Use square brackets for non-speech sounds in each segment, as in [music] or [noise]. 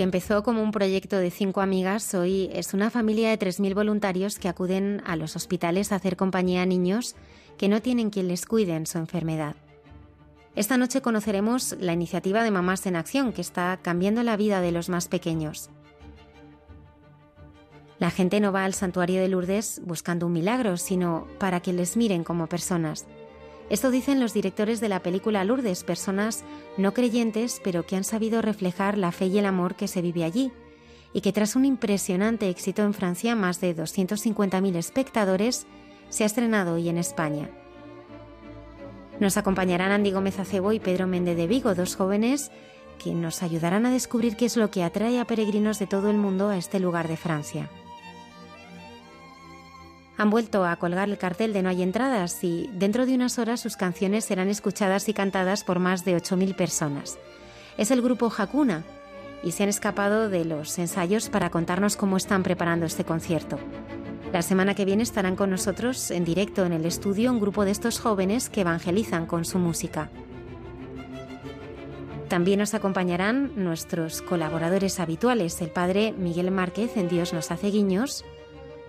Que empezó como un proyecto de cinco amigas hoy es una familia de 3.000 voluntarios que acuden a los hospitales a hacer compañía a niños que no tienen quien les cuide en su enfermedad. Esta noche conoceremos la iniciativa de Mamás en Acción que está cambiando la vida de los más pequeños. La gente no va al santuario de Lourdes buscando un milagro, sino para que les miren como personas. Esto dicen los directores de la película Lourdes, personas no creyentes, pero que han sabido reflejar la fe y el amor que se vive allí, y que tras un impresionante éxito en Francia, más de 250.000 espectadores, se ha estrenado hoy en España. Nos acompañarán Andy Gómez Acebo y Pedro Méndez de Vigo, dos jóvenes que nos ayudarán a descubrir qué es lo que atrae a peregrinos de todo el mundo a este lugar de Francia han vuelto a colgar el cartel de No hay entradas y dentro de unas horas sus canciones serán escuchadas y cantadas por más de 8.000 personas. Es el grupo Hakuna y se han escapado de los ensayos para contarnos cómo están preparando este concierto. La semana que viene estarán con nosotros en directo en el estudio un grupo de estos jóvenes que evangelizan con su música. También nos acompañarán nuestros colaboradores habituales, el padre Miguel Márquez en Dios nos hace guiños,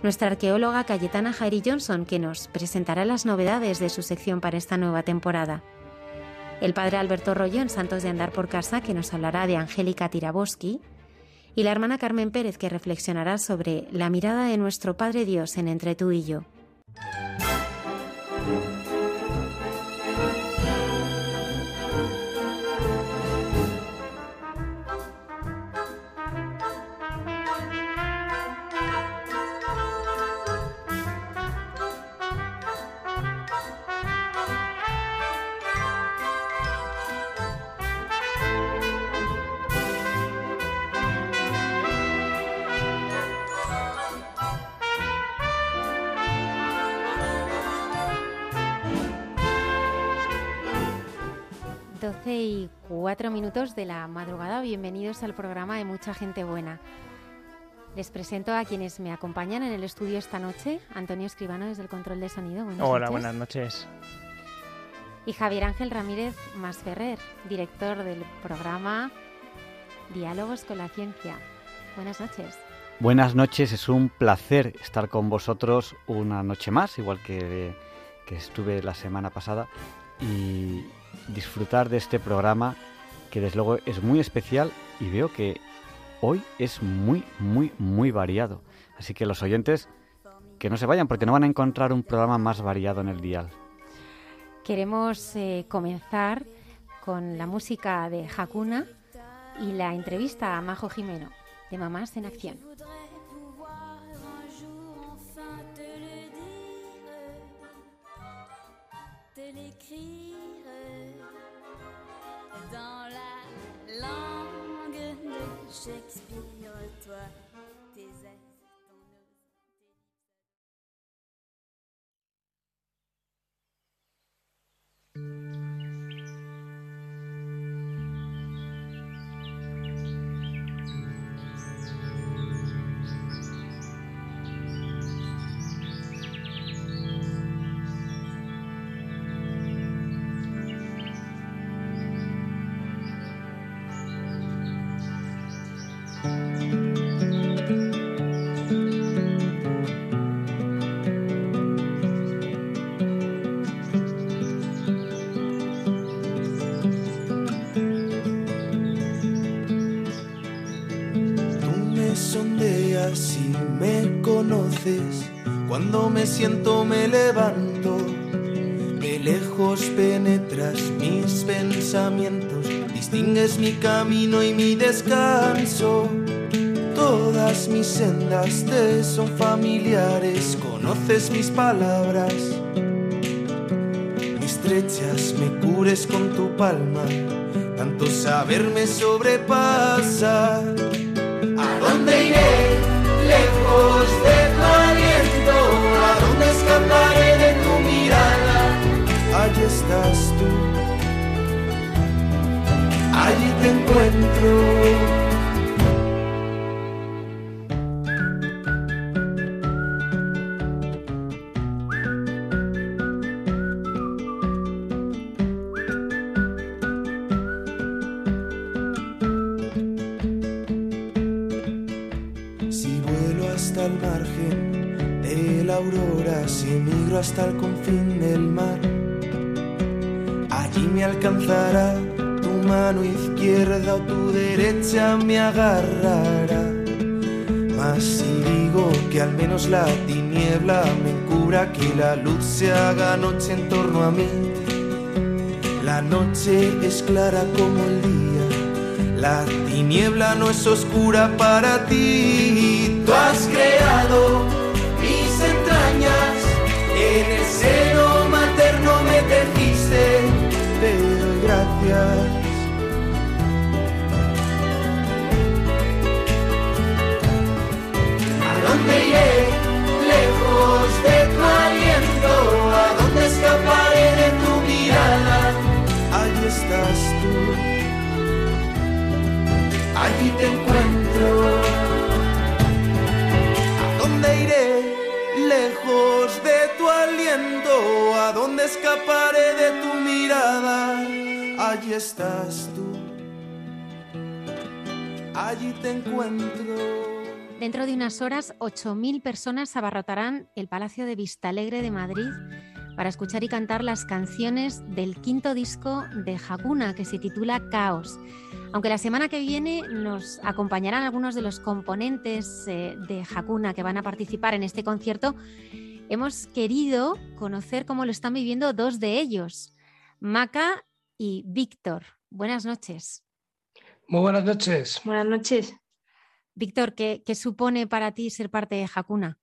nuestra arqueóloga Cayetana Jairi Johnson, que nos presentará las novedades de su sección para esta nueva temporada. El padre Alberto Rollo en Santos de Andar por Casa, que nos hablará de Angélica Tiraboski. Y la hermana Carmen Pérez, que reflexionará sobre la mirada de nuestro Padre Dios en Entre tú y yo. 12 y 4 minutos de la madrugada. Bienvenidos al programa de Mucha Gente Buena. Les presento a quienes me acompañan en el estudio esta noche. Antonio Escribano desde el control de sonido. Hola, buenas noches. Y Javier Ángel Ramírez Masferrer, director del programa Diálogos con la Ciencia. Buenas noches. Buenas noches, es un placer estar con vosotros una noche más, igual que, que estuve la semana pasada. Y, disfrutar de este programa que desde luego es muy especial y veo que hoy es muy, muy, muy variado. Así que los oyentes que no se vayan porque no van a encontrar un programa más variado en el dial. Queremos eh, comenzar con la música de Hakuna y la entrevista a Majo Jimeno de Mamás en Acción. dans la langue de Shakespeare, toi, tes ailes. Me levanto, de lejos penetras mis pensamientos, distingues mi camino y mi descanso. Todas mis sendas te son familiares, conoces mis palabras. Estrechas, me cures con tu palma, tanto saber me sobrepasa. ¿A dónde iré? Lejos de escaparé de tu mirada? Allí estás tú, allí te encuentro. Me agarrará. Mas si digo que al menos la tiniebla me cubra, que la luz se haga noche en torno a mí. La noche es clara como el día, la tiniebla no es oscura para ti. Tú has creado Allí estás tú, allí te encuentro. Dentro de unas horas, 8.000 personas abarrotarán el Palacio de Vistalegre de Madrid para escuchar y cantar las canciones del quinto disco de Hakuna, que se titula Caos. Aunque la semana que viene nos acompañarán algunos de los componentes eh, de Hakuna que van a participar en este concierto, hemos querido conocer cómo lo están viviendo dos de ellos, Maca y Víctor. Buenas noches. Muy buenas noches. Buenas noches. Víctor, ¿qué, supone para ti ser parte de Hakuna?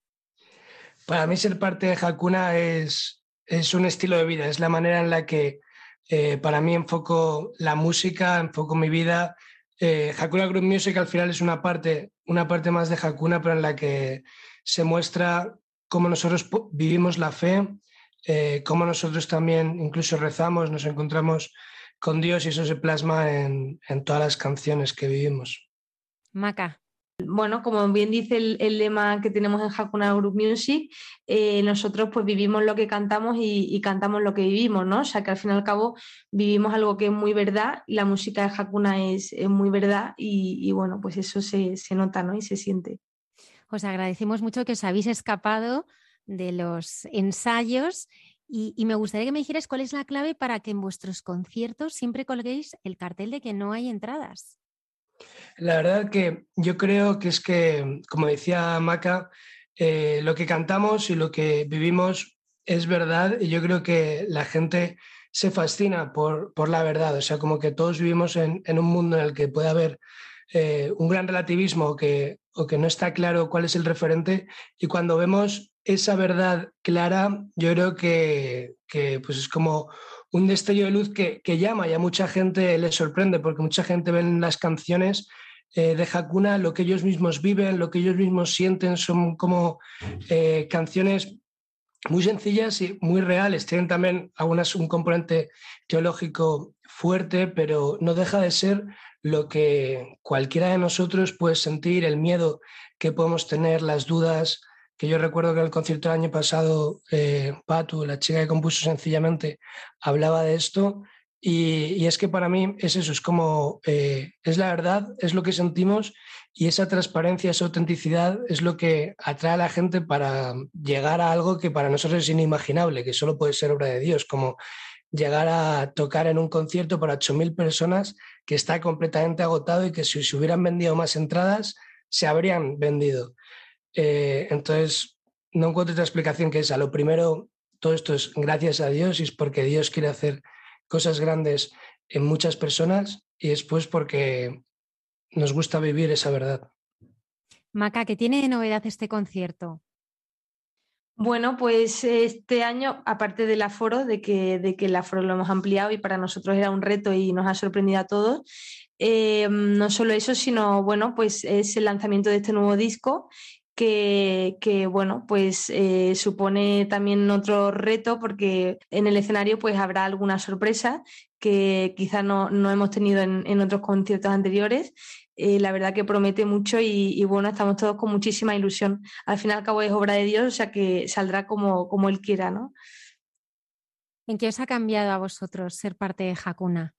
Para mí ser parte de Hakuna es, es un estilo de vida, es la manera en la que eh, para mí enfoco la música, enfoco mi vida. Eh, Hakuna Group Music al final es una parte, una parte más de Hakuna, pero en la que se muestra cómo nosotros vivimos la fe, eh, cómo nosotros también incluso rezamos, nos encontramos con Dios y eso se plasma en, en todas las canciones que vivimos. Maca. Bueno, como bien dice el, lema que tenemos en Hakuna Group Music, eh, nosotros pues vivimos lo que cantamos y, cantamos lo que vivimos, ¿no? O sea que al fin y al cabo vivimos algo que es muy verdad, la música de Hakuna es, muy verdad y, bueno, pues eso se, nota, ¿no? Y se siente. Os agradecemos mucho que os habéis escapado de los ensayos y, me gustaría que me dijeras cuál es la clave para que en vuestros conciertos siempre colguéis el cartel de que no hay entradas. La verdad que yo creo que es que, como decía Maca, eh, lo que cantamos y lo que vivimos es verdad y yo creo que la gente se fascina por, por la verdad. O sea, como que todos vivimos en, un mundo en el que puede haber eh, un gran relativismo que, o que no está claro cuál es el referente y cuando vemos esa verdad clara, yo creo que, que pues es como un destello de luz que, llama y a mucha gente le sorprende porque mucha gente ve en las canciones eh, de Hakuna lo que ellos mismos viven, lo que ellos mismos sienten, son como eh, canciones muy sencillas y muy reales. Tienen también algunas un componente teológico fuerte, pero no deja de ser lo que cualquiera de nosotros puede sentir, el miedo que podemos tener, las dudas, que yo recuerdo que en el concierto del año pasado, eh, Patu, la chica que compuso sencillamente, hablaba de esto. Y, es que para mí es eso, es como, eh, es la verdad, es lo que sentimos y esa transparencia, esa autenticidad es lo que atrae a la gente para llegar a algo que para nosotros es inimaginable, que solo puede ser obra de Dios, como llegar a tocar en un concierto para 8.000 personas que está completamente agotado y que si se hubieran vendido más entradas, se habrían vendido. Eh, entonces, no encuentro otra explicación que esa. Lo primero, todo esto es gracias a Dios y es porque Dios quiere hacer cosas grandes en muchas personas y después porque nos gusta vivir esa verdad. Maca, ¿qué tiene de novedad este concierto? Bueno, pues este año, aparte del aforo, de que, de que el aforo lo hemos ampliado y para nosotros era un reto y nos ha sorprendido a todos, eh, no solo eso, sino bueno, pues es el lanzamiento de este nuevo disco que, bueno, pues eh, supone también otro reto porque en el escenario pues habrá alguna sorpresa que quizás no, hemos tenido en, otros conciertos anteriores. Eh, la verdad que promete mucho y, bueno, estamos todos con muchísima ilusión. Al fin y al cabo es obra de Dios, o sea que saldrá como, como Él quiera, ¿no? ¿En qué os ha cambiado a vosotros ser parte de Hakuna?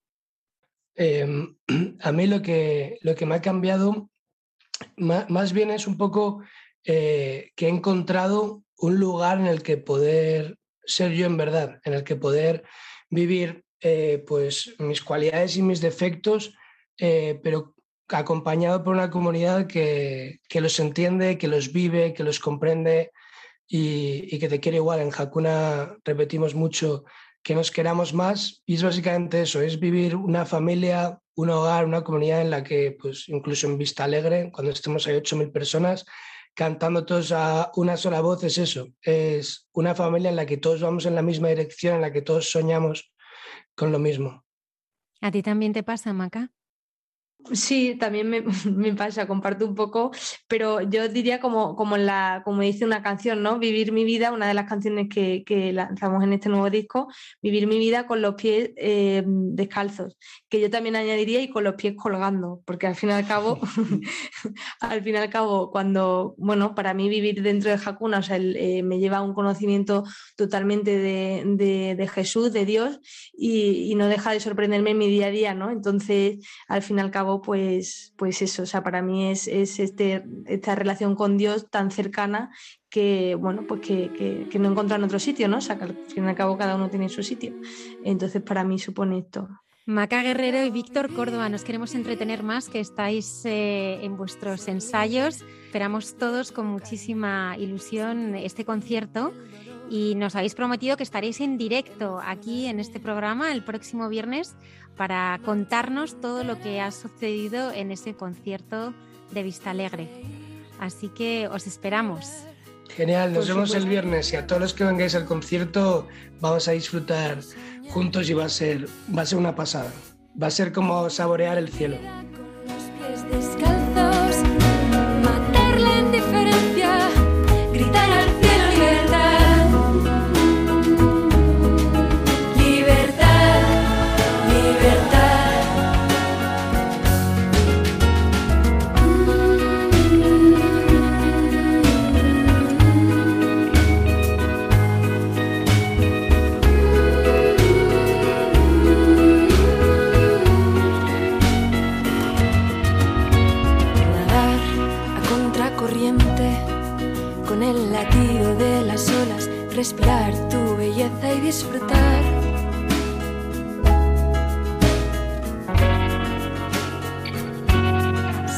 Em, [clears throat] a mí lo que, lo que me ha cambiado más, bien es un poco eh, que he encontrado un lugar en el que poder ser yo en verdad, en el que poder vivir eh, pues mis cualidades y mis defectos, eh, pero acompañado por una comunidad que, que, los entiende, que los vive, que los comprende y, que te quiere igual. En Hakuna repetimos mucho que nos queramos más y es básicamente eso, es vivir una familia, un hogar, una comunidad en la que, pues incluso en Vista Alegre, cuando estemos ahí 8.000 personas, cantando todos a una sola voz, es eso, es una familia en la que todos vamos en la misma dirección, en la que todos soñamos con lo mismo. ¿A ti también te pasa, Maca? Sí, también [laughs] me, pasa, comparto un poco, pero yo diría como, como, la, como dice una canción, ¿no? Vivir mi vida, una de las canciones que, lanzamos en este nuevo disco, vivir mi vida con los pies eh, descalzos, que yo también añadiría y con los pies colgando, porque al fin y al cabo, [laughs] [laughs] al fin y al cabo, cuando, bueno, para mí vivir dentro de Hakuna, o sea, eh, me lleva a un conocimiento totalmente de, Jesús, de Dios, y, y no deja de sorprenderme en mi día a día, ¿no? Entonces, al fin y al cabo, pues, pues eso, o sea, para mí es, este, esta relación con Dios tan cercana que, bueno, pues que, que, no encuentro en otro sitio, ¿no? O sea, que al fin y al cabo cada uno tiene su sitio. Entonces, para mí supone esto. Maca Guerrero y Víctor Córdoba, nos queremos entretener más, que estáis eh, en vuestros ensayos. Esperamos todos con muchísima ilusión este concierto y nos habéis prometido que estaréis en directo aquí en este programa el próximo viernes para contarnos todo lo que ha sucedido en ese concierto de Vista Alegre. Así que os esperamos. Genial, nos vemos el viernes y a todos los que vengáis al concierto vamos a disfrutar juntos y va a ser, va a ser una pasada. Va a ser como saborear el cielo. Respirar tu belleza y disfrutar.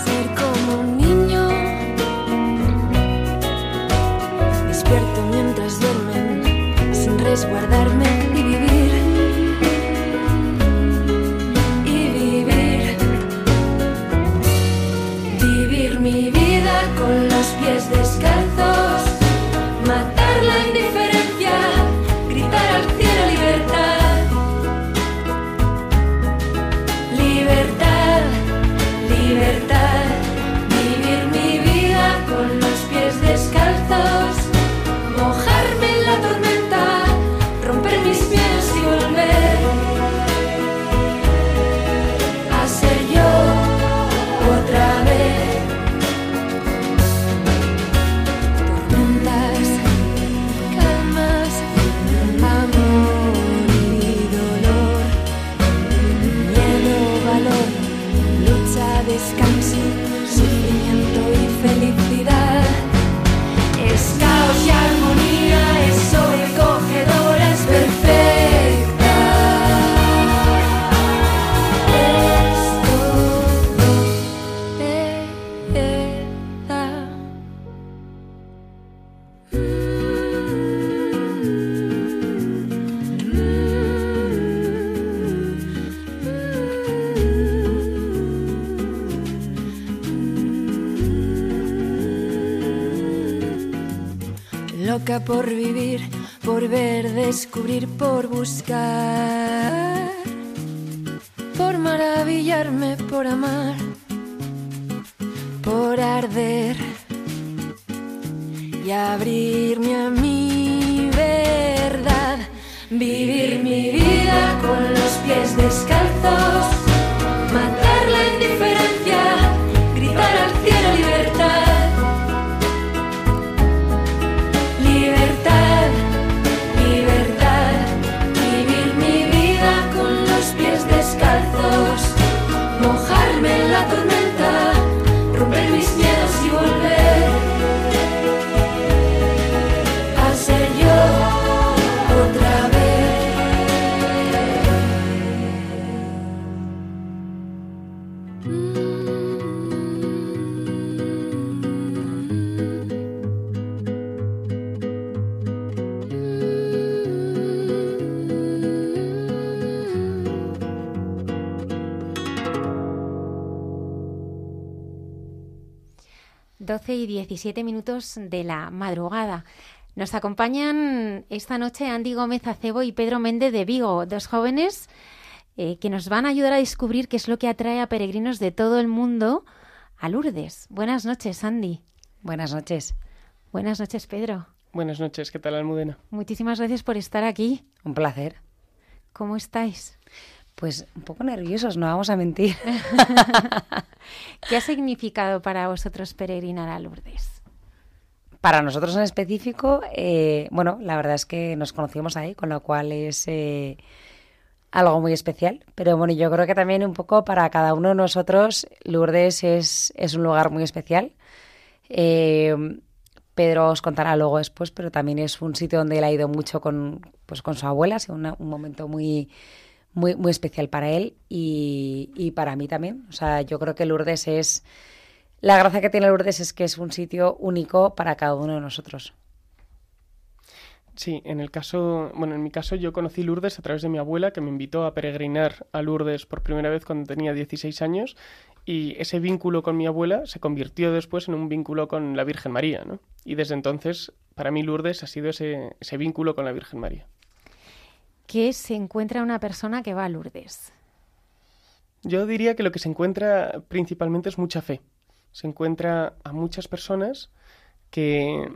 Ser como un niño, despierto mientras duermen, sin resguardarme por vivir, por ver, descubrir, por buscar, 17 minutos de la madrugada. Nos acompañan esta noche Andy Gómez Acebo y Pedro Méndez de Vigo, dos jóvenes eh, que nos van a ayudar a descubrir qué es lo que atrae a peregrinos de todo el mundo a Lourdes. Buenas noches, Andy. Buenas noches. Buenas noches, Pedro. Buenas noches, ¿qué tal Almudena? Muchísimas gracias por estar aquí. Un placer. ¿Cómo estáis? Pues un poco nerviosos, no vamos a mentir. [laughs] [laughs] ¿Qué ha significado para vosotros peregrinar a Lourdes? Para nosotros en específico, eh, bueno, la verdad es que nos conocimos ahí, con lo cual es eh, algo muy especial. Pero bueno, yo creo que también un poco para cada uno de nosotros, Lourdes es, es un lugar muy especial. Eh, Pedro os contará luego después, pero también es un sitio donde él ha ido mucho con, pues, con su abuela, ha sido una- un momento muy, muy, muy especial para él y, y para mí también. O sea, yo creo que Lourdes es... La gracia que tiene Lourdes es que es un sitio único para cada uno de nosotros. Sí, en el caso, bueno, en mi caso yo conocí Lourdes a través de mi abuela que me invitó a peregrinar a Lourdes por primera vez cuando tenía 16 años y ese vínculo con mi abuela se convirtió después en un vínculo con la Virgen María, ¿no? Y desde entonces para mí Lourdes ha sido ese, ese vínculo con la Virgen María. ¿Qué se encuentra una persona que va a Lourdes? Yo diría que lo que se encuentra principalmente es mucha fe. Se encuentra a muchas personas que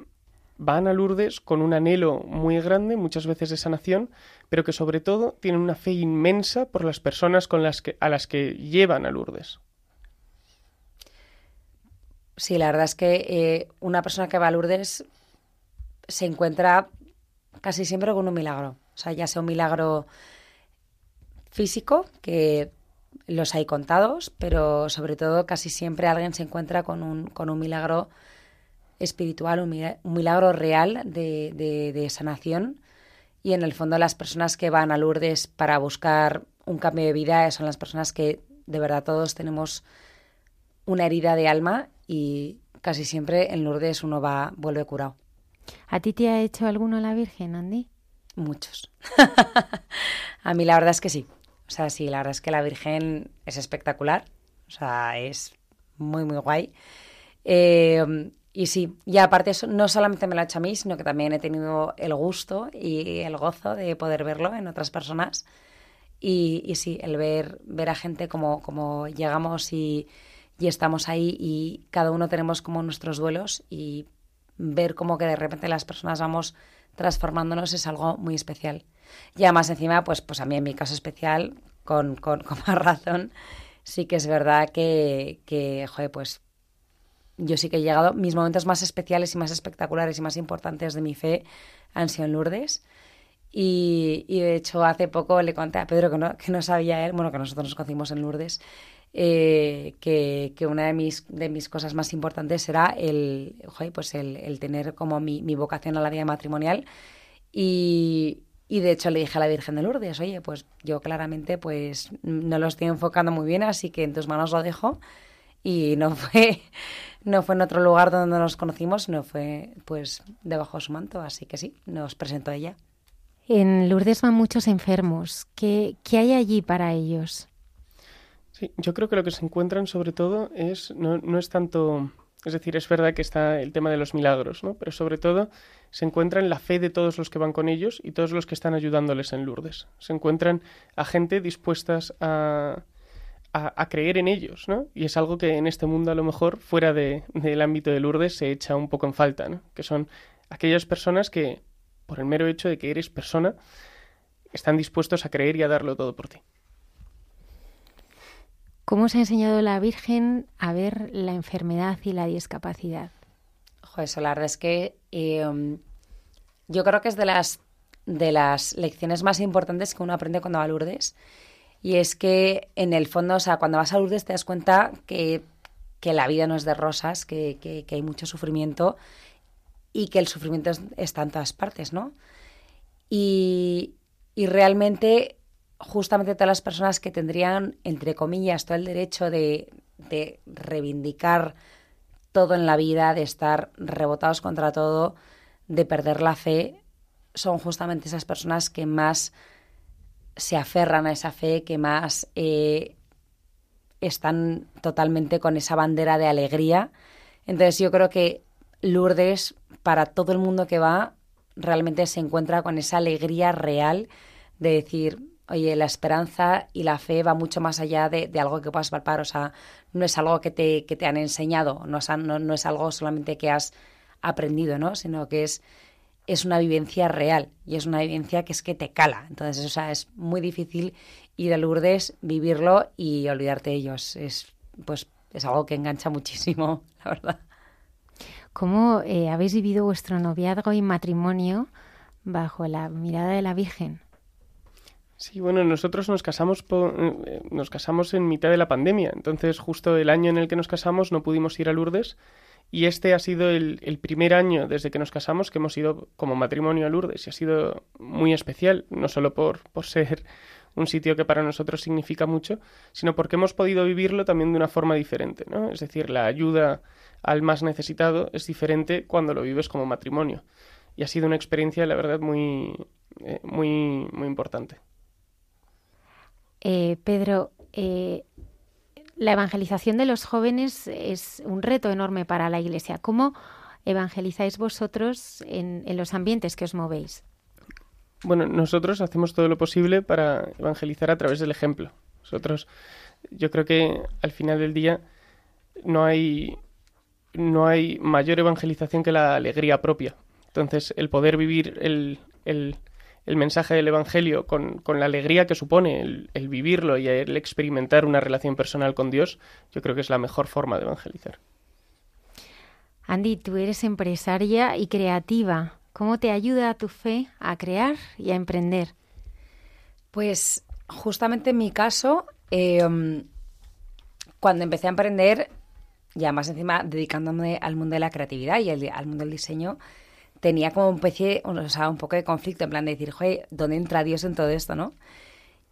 van a Lourdes con un anhelo muy grande, muchas veces de sanación, pero que sobre todo tienen una fe inmensa por las personas con las que, a las que llevan a Lourdes. Sí, la verdad es que eh, una persona que va a Lourdes se encuentra casi siempre con un milagro. O sea, ya sea un milagro físico, que los hay contados, pero sobre todo casi siempre alguien se encuentra con un, con un milagro espiritual, un, mila- un milagro real de, de- de sanación. Y en el fondo las personas que van a Lourdes para buscar un cambio de vida son las personas que de verdad todos tenemos una herida de alma y casi siempre en Lourdes uno va vuelve curado. ¿A ti te ha hecho alguno la Virgen, Andy? Muchos. [laughs] a mí la verdad es que sí. O sea, sí, la verdad es que la Virgen es espectacular. O sea, es muy, muy guay. Eh, y sí, y aparte eso no solamente me lo ha hecho a mí, sino que también he tenido el gusto y el gozo de poder verlo en otras personas. Y, y sí, el ver, ver a gente como, como llegamos y, y estamos ahí y cada uno tenemos como nuestros duelos y ver como que de repente las personas vamos transformándonos es algo muy especial. Y además encima, pues, pues a mí en mi caso especial, con, con, [laughs] con más razón, sí que es verdad que, que, joder, pues yo sí que he llegado, mis momentos más especiales y más espectaculares y más importantes de mi fe han sido en Lourdes. Y, y de hecho hace poco le conté a Pedro que no, que no sabía él, bueno, que nosotros nos conocimos en Lourdes, eh, que, una de mis, de mis cosas más importantes era el, pues el, el tener como mi, mi vocación a la vida matrimonial. Y, y de hecho le dije a la Virgen de Lourdes, oye, pues yo claramente pues no lo estoy enfocando muy bien, así que en tus manos lo dejo. Y no fue, [laughs] no fue en otro lugar donde nos conocimos, sino fue pues debajo de su manto, así que sí, nos presentó ella. En Lourdes van muchos enfermos. ¿Qué, qué hay allí para ellos? Sí, yo creo que lo que se encuentran sobre todo es no, no es tanto Es decir, es verdad que está el tema de los milagros, ¿no? Pero sobre todo se encuentra en la fe de todos los que van con ellos y todos los que están ayudándoles en Lourdes. Se encuentran a gente dispuestas a, a, creer en ellos, ¿no? Y es algo que en este mundo a lo mejor fuera de, del ámbito de Lourdes se echa un poco en falta, ¿no? Que son aquellas personas que, por el mero hecho de que eres persona, están dispuestos a creer y a darlo todo por ti. ¿Cómo se ha enseñado la Virgen a ver la enfermedad y la discapacidad? Eso la verdad es que em, yo creo que es de las, de las lecciones más importantes que uno aprende cuando va a Lourdes. Y es que en el fondo, o sea, cuando vas a Lourdes te das cuenta que, la vida no es de rosas, que, que, hay mucho sufrimiento y que el sufrimiento está en todas partes, ¿no? Y, y realmente justamente todas las personas que tendrían, entre comillas, todo el derecho de, reivindicar todo en la vida, de estar rebotados contra todo, de perder la fe, son justamente esas personas que más se aferran a esa fe, que más eh, están totalmente con esa bandera de alegría. Entonces yo creo que Lourdes, para todo el mundo que va, realmente se encuentra con esa alegría real de decir, oye, la esperanza y la fe va mucho más allá de, algo que puedas palpar, o sea, no es algo que te, que te han enseñado, no es, no, es algo solamente que has aprendido, ¿no? Sino que es, es una vivencia real y es una vivencia que es que te cala. Entonces, o sea, es muy difícil ir a Lourdes, vivirlo y olvidarte de ellos. Es, pues, es algo que engancha muchísimo, [laughs] la verdad. ¿Cómo eh, habéis vivido vuestro noviazgo y matrimonio bajo la mirada de la Virgen? Sí, bueno, nosotros nos casamos, eh, nos casamos en mitad de la pandemia, entonces justo el año en el que nos casamos no pudimos ir a Lourdes y este ha sido el, primer año desde que nos casamos que hemos ido como matrimonio a Lourdes y ha sido muy especial, no solo por, por ser un sitio que para nosotros significa mucho, sino porque hemos podido vivirlo también de una forma diferente, ¿no? Es decir, la ayuda al más necesitado es diferente cuando lo vives como matrimonio. Y ha sido una experiencia, la verdad, muy, eh, muy, muy importante. Eh, Pedro, eh, la evangelización de los jóvenes es un reto enorme para la Iglesia. ¿Cómo evangelizáis vosotros en, los ambientes que os movéis? Bueno, nosotros hacemos todo lo posible para evangelizar a través del ejemplo. Nosotros, yo creo que al final del día no hay, no hay mayor evangelización que la alegría propia. Entonces, el poder vivir el, el mensaje del Evangelio con, la alegría que supone el, vivirlo y el experimentar una relación personal con Dios, yo creo que es la mejor forma de evangelizar. Andy, tú eres empresaria y creativa. ¿Cómo te ayuda tu fe a crear y a emprender? Pues justamente en mi caso, em, cuando empecé a emprender, ya más encima dedicándome al mundo de la creatividad y al mundo del diseño, tenía como un o sea, un poco de conflicto, en plan de decir, joder, ¿dónde entra Dios en todo esto, no?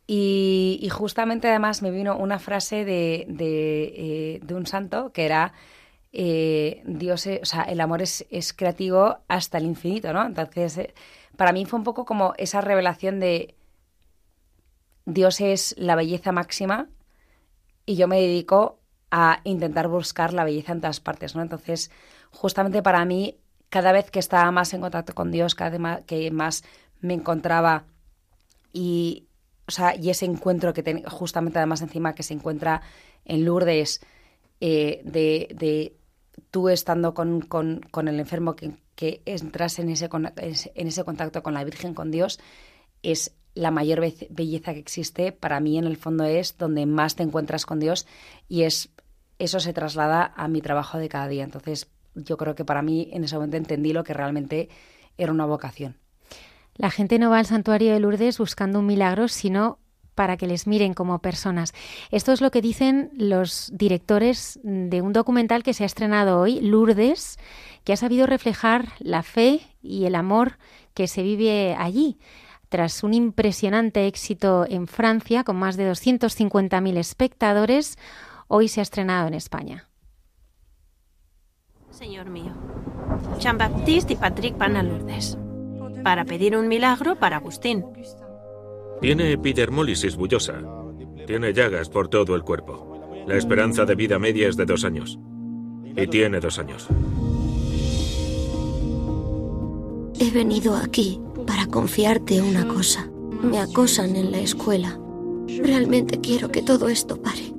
Y, justamente además me vino una frase de, de, eh, un santo que era, eh, Dios, o sea, el amor es, creativo hasta el infinito, ¿no? Entonces, eh, para mí fue un poco como esa revelación de Dios es la belleza máxima y yo me dedico a intentar buscar la belleza en todas partes, ¿no? Entonces, justamente para mí cada vez que estaba más en contacto con Dios, cada vez que más me encontraba y, o sea, y ese encuentro que ten, justamente además encima que se encuentra en Lourdes, eh, de, tú estando con, el enfermo que, que, entras en ese, en ese contacto con la Virgen, con Dios, es la mayor belleza que existe. Para mí, en el fondo, es donde más te encuentras con Dios y es eso se traslada a mi trabajo de cada día. Entonces, yo creo que para mí en ese momento entendí lo que realmente era una vocación. La gente no va al santuario de Lourdes buscando un milagro, sino para que les miren como personas. Esto es lo que dicen los directores de un documental que se ha estrenado hoy, Lourdes, que ha sabido reflejar la fe y el amor que se vive allí. Tras un impresionante éxito en Francia, con más de 250.000 espectadores, hoy se ha estrenado en España. Señor mío, Jean-Baptiste y Patrick van a Lourdes para pedir un milagro para Agustín. Tiene epidermólisis bullosa. Tiene llagas por todo el cuerpo. La esperanza de vida media es de dos años. Y tiene dos años. He venido aquí para confiarte una cosa. Me acosan en la escuela. Realmente quiero que todo esto pare.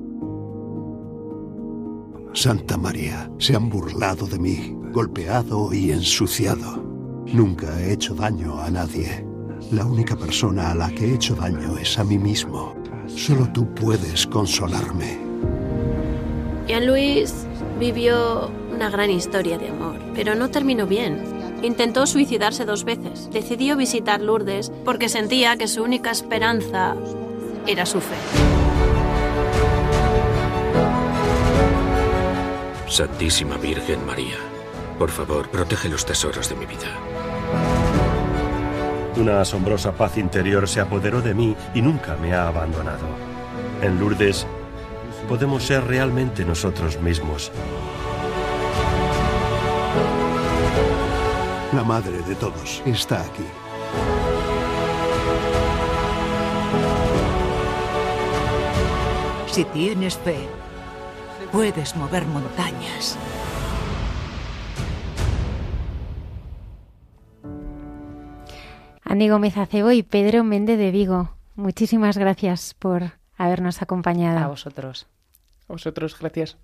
Santa María, se han burlado de mí, golpeado y ensuciado. Nunca he hecho daño a nadie. La única persona a la que he hecho daño es a mí mismo. Solo tú puedes consolarme. Jean-Louis vivió una gran historia de amor, pero no terminó bien. Intentó suicidarse dos veces. Decidió visitar Lourdes porque sentía que su única esperanza era su fe. Santísima Virgen María, por favor, protege los tesoros de mi vida. Una asombrosa paz interior se apoderó de mí y nunca me ha abandonado. En Lourdes podemos ser realmente nosotros mismos. La madre de todos está aquí. Si tienes fe, puedes mover montañas. Andy Gómez Acebo y Pedro Méndez de Vigo, muchísimas gracias por habernos acompañado. A vosotros. A vosotros, gracias.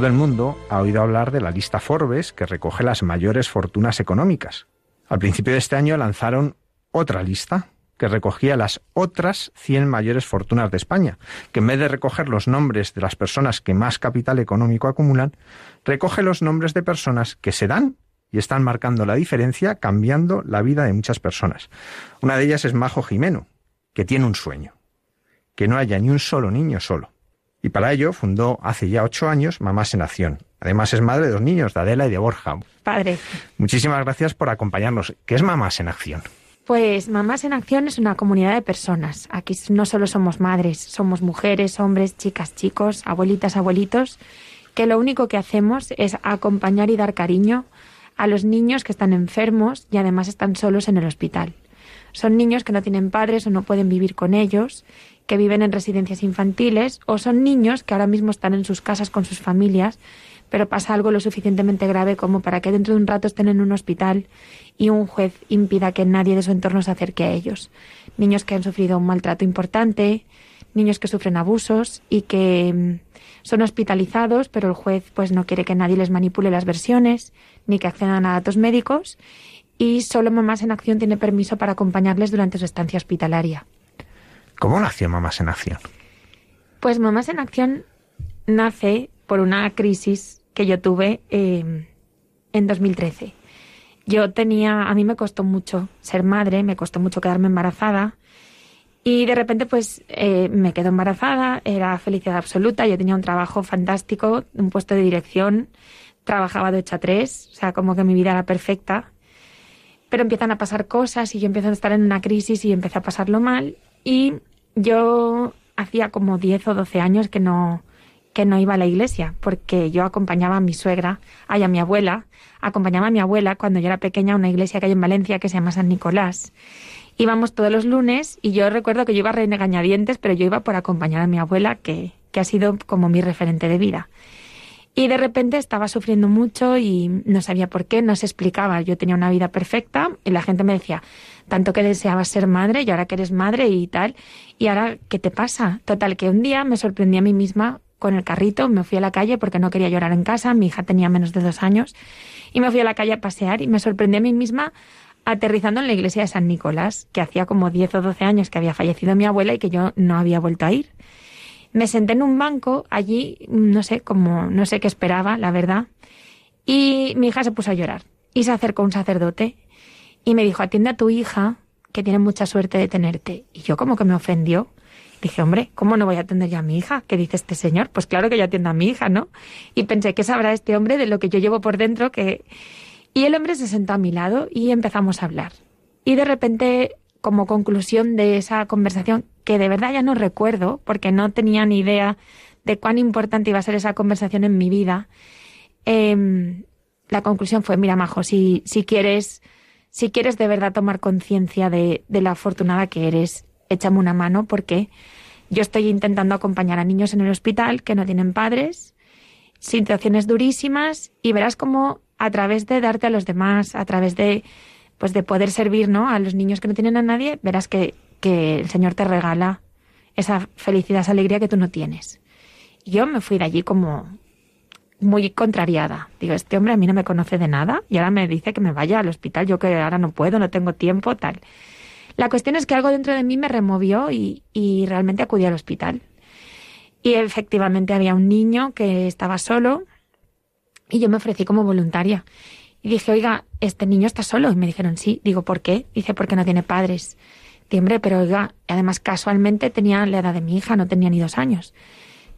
Todo el mundo ha oído hablar de la lista Forbes que recoge las mayores fortunas económicas. Al principio de este año lanzaron otra lista que recogía las otras 100 mayores fortunas de España, que en vez de recoger los nombres de las personas que más capital económico acumulan, recoge los nombres de personas que se dan y están marcando la diferencia, cambiando la vida de muchas personas. Una de ellas es Majo Jimeno, que tiene un sueño, que no haya ni un solo niño solo. Y para ello fundó hace ya ocho años Mamás en Acción. Además es madre de dos niños, de Adela y de Borja. Padre. Muchísimas gracias por acompañarnos. ¿Qué es Mamás en Acción? Pues Mamás en Acción es una comunidad de personas. Aquí no solo somos madres, somos mujeres, hombres, chicas, chicos, abuelitas, abuelitos, que lo único que hacemos es acompañar y dar cariño a los niños que están enfermos y además están solos en el hospital. Son niños que no tienen padres o no pueden vivir con ellos que viven en residencias infantiles o son niños que ahora mismo están en sus casas con sus familias, pero pasa algo lo suficientemente grave como para que dentro de un rato estén en un hospital y un juez impida que nadie de su entorno se acerque a ellos. Niños que han sufrido un maltrato importante, niños que sufren abusos y que mm, son hospitalizados, pero el juez pues no quiere que nadie les manipule las versiones ni que accedan a datos médicos y solo Mamás en Acción tiene permiso para acompañarles durante su estancia hospitalaria. ¿Cómo nació Mamás en Acción? Pues Mamás en Acción nace por una crisis que yo tuve eh, en 2013. Yo tenía, a mí me costó mucho ser madre, me costó mucho quedarme embarazada y de repente pues eh, me quedo embarazada, era felicidad absoluta, yo tenía un trabajo fantástico, un puesto de dirección, trabajaba de 8 a 3, o sea, como que mi vida era perfecta. Pero empiezan a pasar cosas y yo empiezo a estar en una crisis y empecé a pasarlo mal y yo hacía como 10 o 12 años que no, que no iba a la iglesia, porque yo acompañaba a mi suegra, ay, a mi abuela, acompañaba a mi abuela cuando yo era pequeña a una iglesia que hay en Valencia que se llama San Nicolás. Íbamos todos los lunes y yo recuerdo que yo iba regañadientes, pero yo iba por acompañar a mi abuela, que, que ha sido como mi referente de vida. Y de repente estaba sufriendo mucho y no sabía por qué, no se explicaba. Yo tenía una vida perfecta y la gente me decía, tanto que deseabas ser madre y ahora que eres madre y tal, y ahora, ¿qué te pasa? Total, que un día me sorprendí a mí misma con el carrito, me fui a la calle porque no quería llorar en casa, mi hija tenía menos de dos años, y me fui a la calle a pasear y me sorprendí a mí misma aterrizando en la iglesia de San Nicolás, que hacía como 10 o 12 años que había fallecido mi abuela y que yo no había vuelto a ir. Me senté en un banco allí, no sé, como no sé qué esperaba, la verdad, y mi hija se puso a llorar y se acercó un sacerdote y me dijo, atiende a tu hija, que tiene mucha suerte de tenerte. Y yo como que me ofendió. Dije, hombre, ¿cómo no voy a atender ya a mi hija? ¿Qué dice este señor? Pues claro que yo atiendo a mi hija, ¿no? Y pensé, ¿qué sabrá este hombre de lo que yo llevo por dentro? Que... Y el hombre se sentó a mi lado y empezamos a hablar. Y de repente, como conclusión de esa conversación, que de verdad ya no recuerdo, porque no tenía ni idea de cuán importante iba a ser esa conversación en mi vida, em, la conclusión fue, mira, Majo, si, si quieres si quieres de verdad tomar conciencia de, de la afortunada que eres, échame una mano porque yo estoy intentando acompañar a niños en el hospital que no tienen padres, situaciones durísimas y verás cómo a través de darte a los demás, a través de pues de poder servir, ¿no? a los niños que no tienen a nadie, verás que, que el Señor te regala esa felicidad, esa alegría que tú no tienes. Yo me fui de allí como muy contrariada. Digo, este hombre a mí no me conoce de nada y ahora me dice que me vaya al hospital, yo que ahora no puedo, no tengo tiempo, tal. La cuestión es que algo dentro de mí me removió y, y realmente acudí al hospital. Y efectivamente había un niño que estaba solo y yo me ofrecí como voluntaria. Y dije, oiga, este niño está solo. Y me dijeron, sí. Digo, ¿por qué? Dice, porque no tiene padres. Hombre, pero oiga, además casualmente tenía la edad de mi hija, no tenía ni dos años.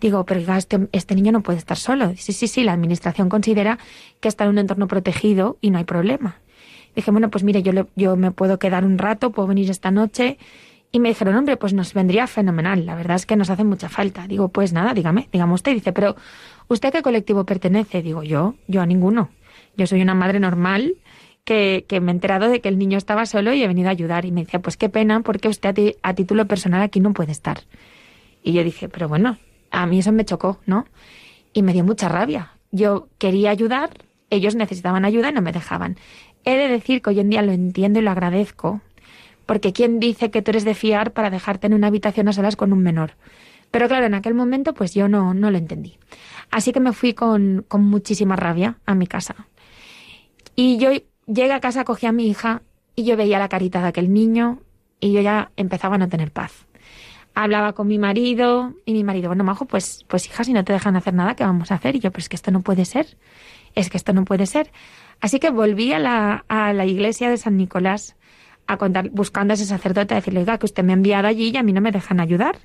Digo, pero este, este niño no puede estar solo. Sí, sí, sí, la administración considera que está en un entorno protegido y no hay problema. Dije, bueno, pues mire, yo, yo me puedo quedar un rato, puedo venir esta noche. Y me dijeron, hombre, pues nos vendría fenomenal. La verdad es que nos hace mucha falta. Digo, pues nada, dígame, dígame usted. Dice, pero ¿usted a qué colectivo pertenece? Digo, yo, yo a ninguno. Yo soy una madre normal que, me he enterado de que el niño estaba solo y he venido a ayudar. Y me decía, pues qué pena, porque usted a, a título personal aquí no puede estar. Y yo dije, pero bueno, a mí eso me chocó, ¿no? Y me dio mucha rabia. Yo quería ayudar, ellos necesitaban ayuda y no me dejaban. He de decir que hoy en día lo entiendo y lo agradezco, porque ¿quién dice que tú eres de fiar para dejarte en una habitación a solas con un menor? Pero claro, en aquel momento pues yo no, no lo entendí. Así que me fui con, con muchísima rabia a mi casa. Y yo llegué a casa, cogí a mi hija y yo veía la carita de aquel niño y yo ya empezaba a no tener paz hablaba con mi marido y mi marido, bueno, Majo, pues, pues hija, si no te dejan hacer nada, ¿qué vamos a hacer? Y yo, pero es que esto no puede ser, es que esto no puede ser. Así que volví a la, a la iglesia de San Nicolás a contar, buscando a ese sacerdote, a decirle, oiga, que usted me ha enviado allí y a mí no me dejan ayudar.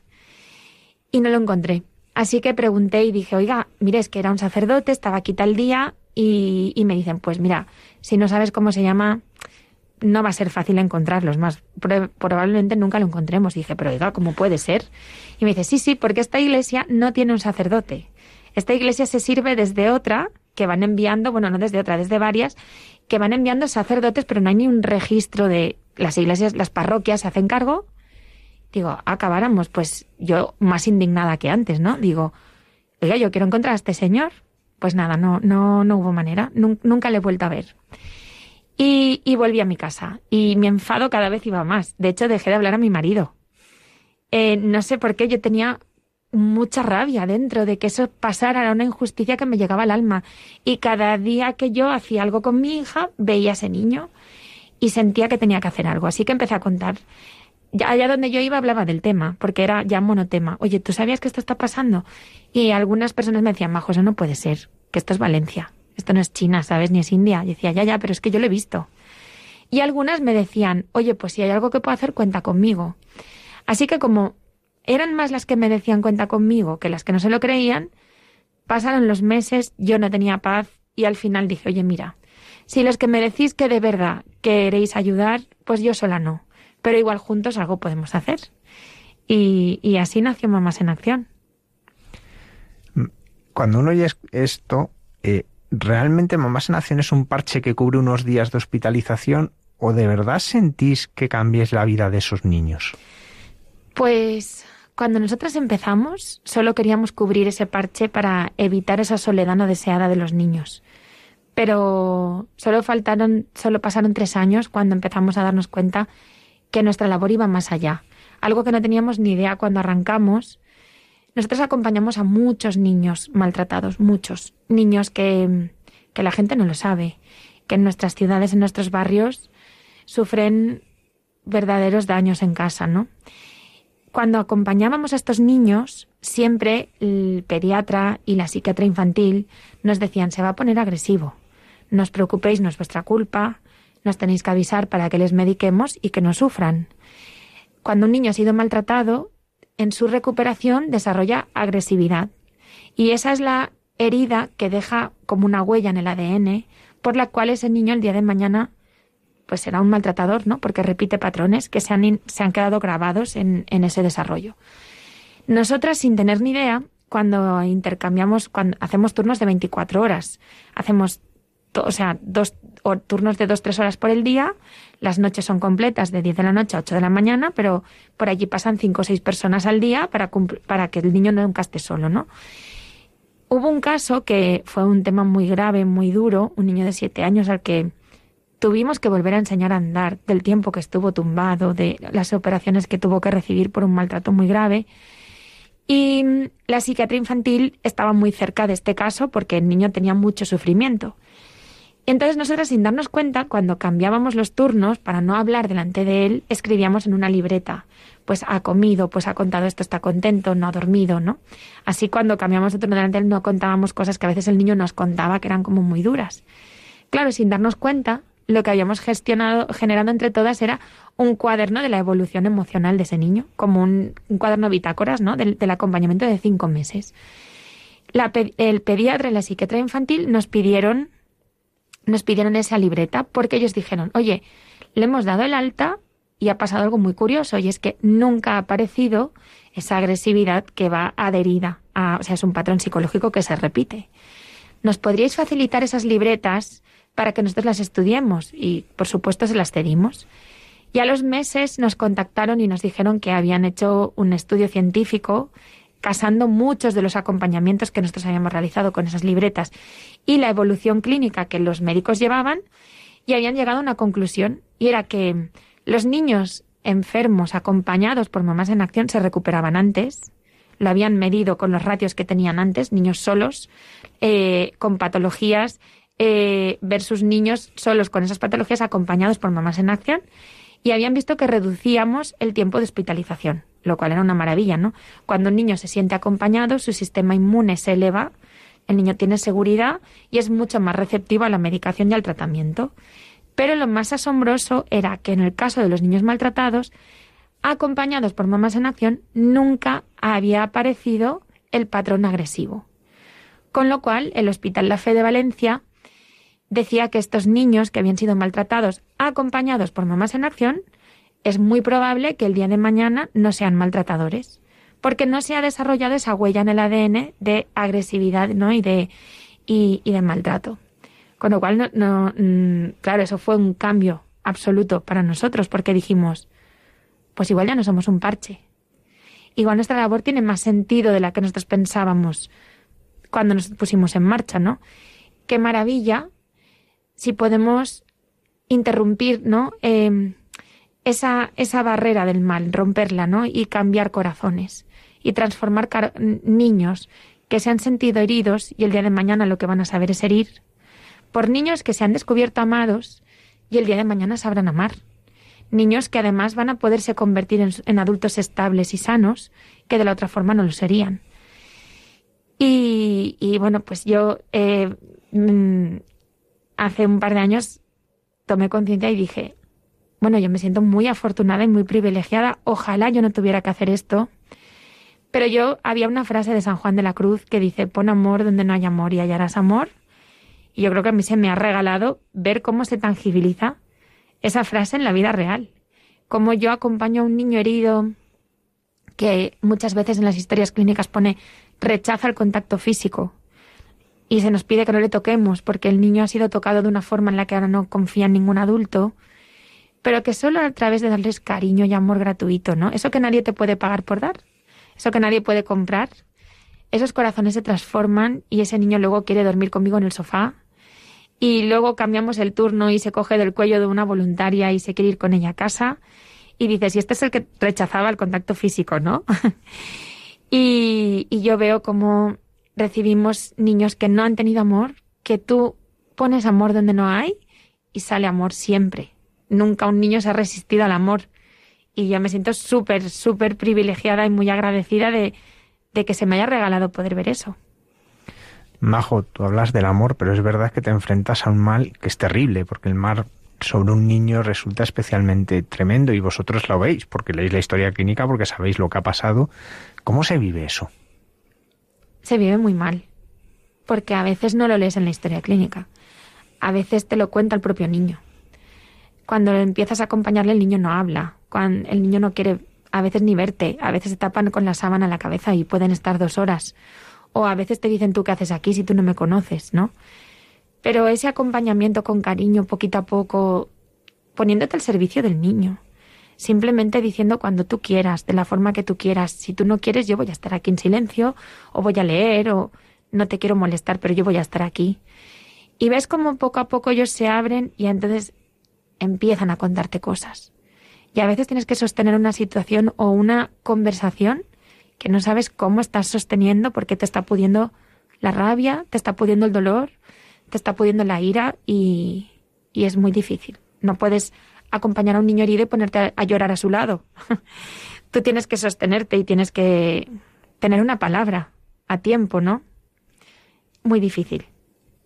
Y no lo encontré. Así que pregunté y dije, oiga, mire, es que era un sacerdote, estaba aquí tal día, y, y me dicen, pues mira, si no sabes cómo se llama, no va a ser fácil encontrarlos, más probablemente nunca lo encontremos. Y dije, pero oiga, ¿cómo puede ser? Y me dice, sí, sí, porque esta iglesia no tiene un sacerdote. Esta iglesia se sirve desde otra, que van enviando, bueno, no desde otra, desde varias, que van enviando sacerdotes, pero no hay ni un registro de las iglesias, las parroquias se hacen cargo. Digo, acabáramos, pues yo más indignada que antes, ¿no? Digo, oiga, yo quiero encontrar a este señor. Pues nada, no, no, no hubo manera, nunca le he vuelto a ver. Y, volví a mi casa. Y mi enfado cada vez iba más. De hecho, dejé de hablar a mi marido. Eh, no sé por qué yo tenía mucha rabia dentro de que eso pasara, era una injusticia que me llegaba al alma. Y cada día que yo hacía algo con mi hija, veía a ese niño y sentía que tenía que hacer algo. Así que empecé a contar. Allá donde yo iba hablaba del tema, porque era ya monotema. Oye, ¿tú sabías que esto está pasando? Y algunas personas me decían, Majo, eso no puede ser, que esto es Valencia esto no es China, ¿sabes? Ni es India. Y decía, ya, ya, pero es que yo lo he visto. Y algunas me decían, oye, pues si hay algo que puedo hacer, cuenta conmigo. Así que como eran más las que me decían cuenta conmigo que las que no se lo creían, pasaron los meses, yo no tenía paz y al final dije, oye, mira, si los que me decís que de verdad queréis ayudar, pues yo sola no. Pero igual juntos algo podemos hacer. Y, y así nació Mamás en Acción. cuando uno oye esto, eh, ¿realmente Mamás en Acción es un parche que cubre unos días de hospitalización o de verdad sentís que cambies la vida de esos niños? Pues cuando nosotras empezamos, solo queríamos cubrir ese parche para evitar esa soledad no deseada de los niños. Pero solo faltaron, solo pasaron tres años cuando empezamos a darnos cuenta que nuestra labor iba más allá. Algo que no teníamos ni idea cuando arrancamos. Nosotros acompañamos a muchos niños maltratados, muchos niños que, que la gente no lo sabe, que en nuestras ciudades, en nuestros barrios, sufren verdaderos daños en casa, ¿no? Cuando acompañábamos a estos niños, siempre el pediatra y la psiquiatra infantil nos decían se va a poner agresivo. No os preocupéis, no es vuestra culpa, nos tenéis que avisar para que les mediquemos y que no sufran. Cuando un niño ha sido maltratado, en su recuperación desarrolla agresividad. Y esa es la herida que deja como una huella en el ADN por la cual ese niño el día de mañana pues será un maltratador, ¿no? Porque repite patrones que se han, se han quedado grabados en, en ese desarrollo. Nosotras, sin tener ni idea, cuando intercambiamos, cuando hacemos turnos de 24 horas, hacemos, o sea, dos turnos de 2-3 horas por el día, las noches son completas de 10 de la noche a 8 de la mañana, pero por allí pasan 5 o 6 personas al día para, que el niño nunca esté solo, ¿no? Hubo un caso que fue un tema muy grave, muy duro, un niño de 7 años al que Tuvimos que volver a enseñar a andar del tiempo que estuvo tumbado, de las operaciones que tuvo que recibir por un maltrato muy grave. Y la psiquiatría infantil estaba muy cerca de este caso porque el niño tenía mucho sufrimiento. Entonces nosotros sin darnos cuenta, cuando cambiábamos los turnos, para no hablar delante de él, escribíamos en una libreta, pues ha comido, pues ha contado esto, está contento, no ha dormido, ¿no? Así cuando cambiamos de turno delante de él no contábamos cosas que a veces el niño nos contaba que eran como muy duras. Claro, sin darnos cuenta, lo que habíamos gestionado, generado entre todas era un cuaderno de la evolución emocional de ese niño, como un, cuaderno bitácoras, ¿no? Del, acompañamiento de cinco meses. el pediatra y la psiquiatra infantil nos pidieron, nos pidieron esa libreta porque ellos dijeron, oye, le hemos dado el alta y ha pasado algo muy curioso y es que nunca ha aparecido esa agresividad que va adherida a, o sea, es un patrón psicológico que se repite. ¿Nos podríais facilitar esas libretas para que nosotros las estudiemos y por supuesto se las cedimos. Y a los meses nos contactaron y nos dijeron que habían hecho un estudio científico casando muchos de los acompañamientos que nosotros habíamos realizado con esas libretas y la evolución clínica que los médicos llevaban y habían llegado a una conclusión y era que los niños enfermos acompañados por mamás en acción se recuperaban antes, lo habían medido con los ratios que tenían antes, niños solos, eh, con patologías eh, versus niños solos con esas patologías acompañados por mamás en acción y habían visto que reducíamos el tiempo de hospitalización, lo cual era una maravilla, ¿no? Cuando un niño se siente acompañado, su sistema inmune se eleva, el niño tiene seguridad y es mucho más receptivo a la medicación y al tratamiento. Pero lo más asombroso era que en el caso de los niños maltratados, acompañados por mamás en acción, nunca había aparecido el patrón agresivo. Con lo cual, el Hospital La Fe de Valencia decía que estos niños que habían sido maltratados acompañados por mamás en acción, es muy probable que el día de mañana no sean maltratadores, porque no se ha desarrollado esa huella en el ADN de agresividad ¿no? y, de, y, de maltrato. Con lo cual, no, mm, claro, eso fue un cambio absoluto para nosotros, porque dijimos, pues igual ya no somos un parche. Igual nuestra labor tiene más sentido de la que nosotros pensábamos cuando nos pusimos en marcha, ¿no? Qué maravilla si podemos interrumpir, ¿no? Em, esa, esa barrera del mal, romperla, ¿no? Y cambiar corazones y transformar niños que se han sentido heridos y el día de mañana lo que van a saber es herir, por niños que se han descubierto amados y el día de mañana sabrán amar. Niños que además van a poderse convertir en, adultos estables y sanos que de la otra forma no lo serían. Y, bueno, pues yo eh, mm, hace un par de años tomé conciencia y dije, bueno, yo me siento muy afortunada y muy privilegiada, ojalá yo no tuviera que hacer esto. Pero yo había una frase de San Juan de la Cruz que dice, pon amor donde no hay amor y hallarás amor. Y yo creo que a mí se me ha regalado ver cómo se tangibiliza esa frase en la vida real. Cómo yo acompaño a un niño herido que muchas veces en las historias clínicas pone rechaza el contacto físico y se nos pide que no le toquemos porque el niño ha sido tocado de una forma en la que ahora no confía en ningún adulto, pero que solo a través de darles cariño y amor gratuito, ¿no? Eso que nadie te puede pagar por dar, eso que nadie puede comprar, esos corazones se transforman y ese niño luego quiere dormir conmigo en el sofá y luego cambiamos el turno y se coge del cuello de una voluntaria y se quiere ir con ella a casa y dices, y este es el que rechazaba el contacto físico, ¿no? [laughs] y, y yo veo como recibimos niños que no han tenido amor, que tú pones amor donde no hay y sale amor siempre. Nunca un niño se ha resistido al amor. Y yo me siento súper, súper privilegiada y muy agradecida de, de que se me haya regalado poder ver eso. Majo, tú hablas del amor, pero es verdad que te enfrentas a un mal que es terrible, porque el mal sobre un niño resulta especialmente tremendo y vosotros lo veis, porque leéis la historia clínica, porque sabéis lo que ha pasado. ¿Cómo se vive eso? se vive muy mal, porque a veces no lo lees en la historia clínica, a veces te lo cuenta el propio niño. Cuando empiezas a acompañarle el niño no habla, cuando el niño no quiere a veces ni verte, a veces se tapan con la sábana la cabeza y pueden estar dos horas, o a veces te dicen tú qué haces aquí si tú no me conoces, ¿no? Pero ese acompañamiento con cariño, poquito a poco, poniéndote al servicio del niño, simplemente diciendo cuando tú quieras, de la forma que tú quieras. Si tú no quieres, yo voy a estar aquí en silencio, o voy a leer, o no te quiero molestar, pero yo voy a estar aquí. Y ves como poco a poco ellos se abren y entonces empiezan a contarte cosas. Y a veces tienes que sostener una situación o una conversación que no sabes cómo estás sosteniendo porque te está pudiendo la rabia, te está pudiendo el dolor, te está pudiendo la ira y, y es muy difícil. No puedes acompañar a un niño herido y ponerte a, llorar a su lado. [laughs] Tú tienes que sostenerte y tienes que tener una palabra a tiempo, ¿no? Muy difícil.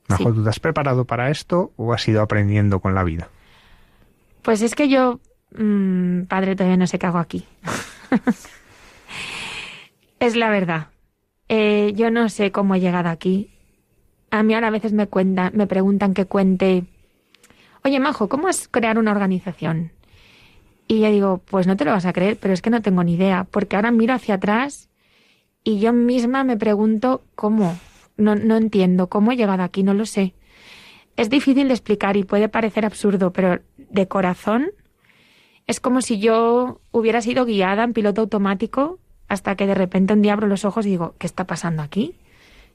Majo, ¿tú te has preparado para esto o has ido aprendiendo con la vida? Pues es que yo, mm, padre, todavía no sé qué hago aquí. [laughs] es la verdad. Eh, yo no sé cómo he llegado aquí. A mí ahora a veces me cuentan, me preguntan que cuente oye Majo, ¿cómo es crear una organización? Y yo digo, pues no te lo vas a creer, pero es que no tengo ni idea, porque ahora miro hacia atrás y yo misma me pregunto cómo, no, no entiendo, cómo he llegado aquí, no lo sé. Es difícil de explicar y puede parecer absurdo, pero de corazón es como si yo hubiera sido guiada en piloto automático hasta que de repente un día abro los ojos y digo, ¿qué está pasando aquí?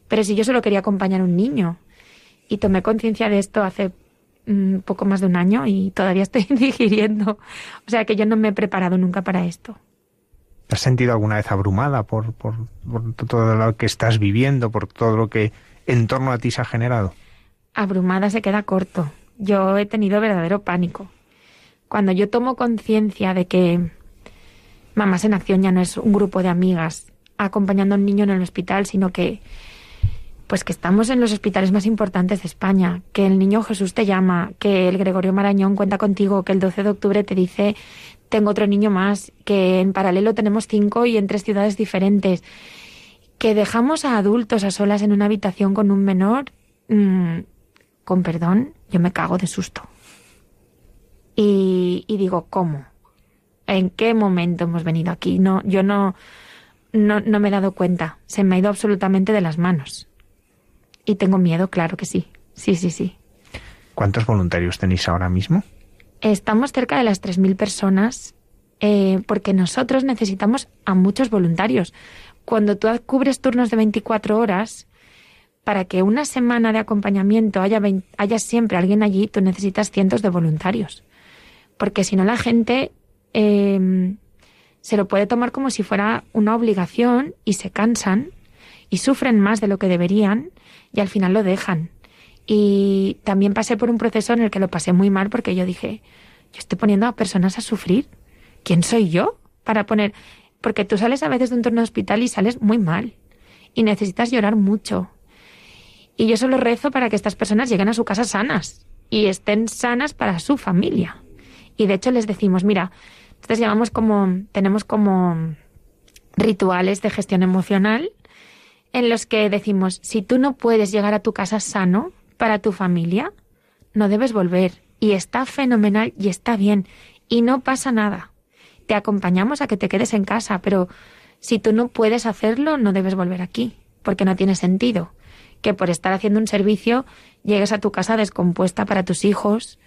Pero si yo solo quería acompañar a un niño. Y tomé conciencia de esto hace un poco más de un año y todavía estoy [laughs] digiriendo. O sea que yo no me he preparado nunca para esto. ¿Te has sentido alguna vez abrumada por, todo lo que estás viviendo, por todo lo que en torno a ti se ha generado? Abrumada se queda corto. Yo he tenido verdadero pánico. Cuando yo tomo conciencia de que Mamás en Acción ya no es un grupo de amigas acompañando a un niño en el hospital, sino que pues que estamos en los hospitales más importantes de España, que el niño Jesús te llama, que el Gregorio Marañón cuenta contigo, que el 12 de octubre te dice tengo otro niño más, que en paralelo tenemos cinco y en tres ciudades diferentes, que dejamos a adultos a solas en una habitación con un menor, mm, con perdón, yo me cago de susto. Y, y, digo, ¿cómo? ¿En qué momento hemos venido aquí? No, yo no, no, no me he dado cuenta. Se me ha ido absolutamente de las manos. Y tengo miedo, claro que sí. Sí, sí, sí. ¿Cuántos voluntarios tenéis ahora mismo? Estamos cerca de las 3.000 personas eh, porque nosotros necesitamos a muchos voluntarios. Cuando tú cubres turnos de 24 horas, para que una semana de acompañamiento haya, haya siempre alguien allí, tú necesitas cientos de voluntarios. Porque si no, la gente em, se lo puede tomar como si fuera una obligación y se cansan y sufren más de lo que deberían y al final lo dejan. Y también pasé por un proceso en el que lo pasé muy mal porque yo dije, yo estoy poniendo a personas a sufrir. ¿Quién soy yo para poner? Porque tú sales a veces de un turno de hospital y sales muy mal y necesitas llorar mucho. Y yo solo rezo para que estas personas lleguen a su casa sanas y estén sanas para su familia. Y de hecho les decimos, mira, nosotros llamamos como, tenemos como rituales de gestión emocional en los que decimos, si tú no puedes llegar a tu casa sano para tu familia, no debes volver. Y está fenomenal y está bien. Y no pasa nada. Te acompañamos a que te quedes en casa, pero si tú no puedes hacerlo, no debes volver aquí, porque no tiene sentido. Que por estar haciendo un servicio llegues a tu casa descompuesta para tus hijos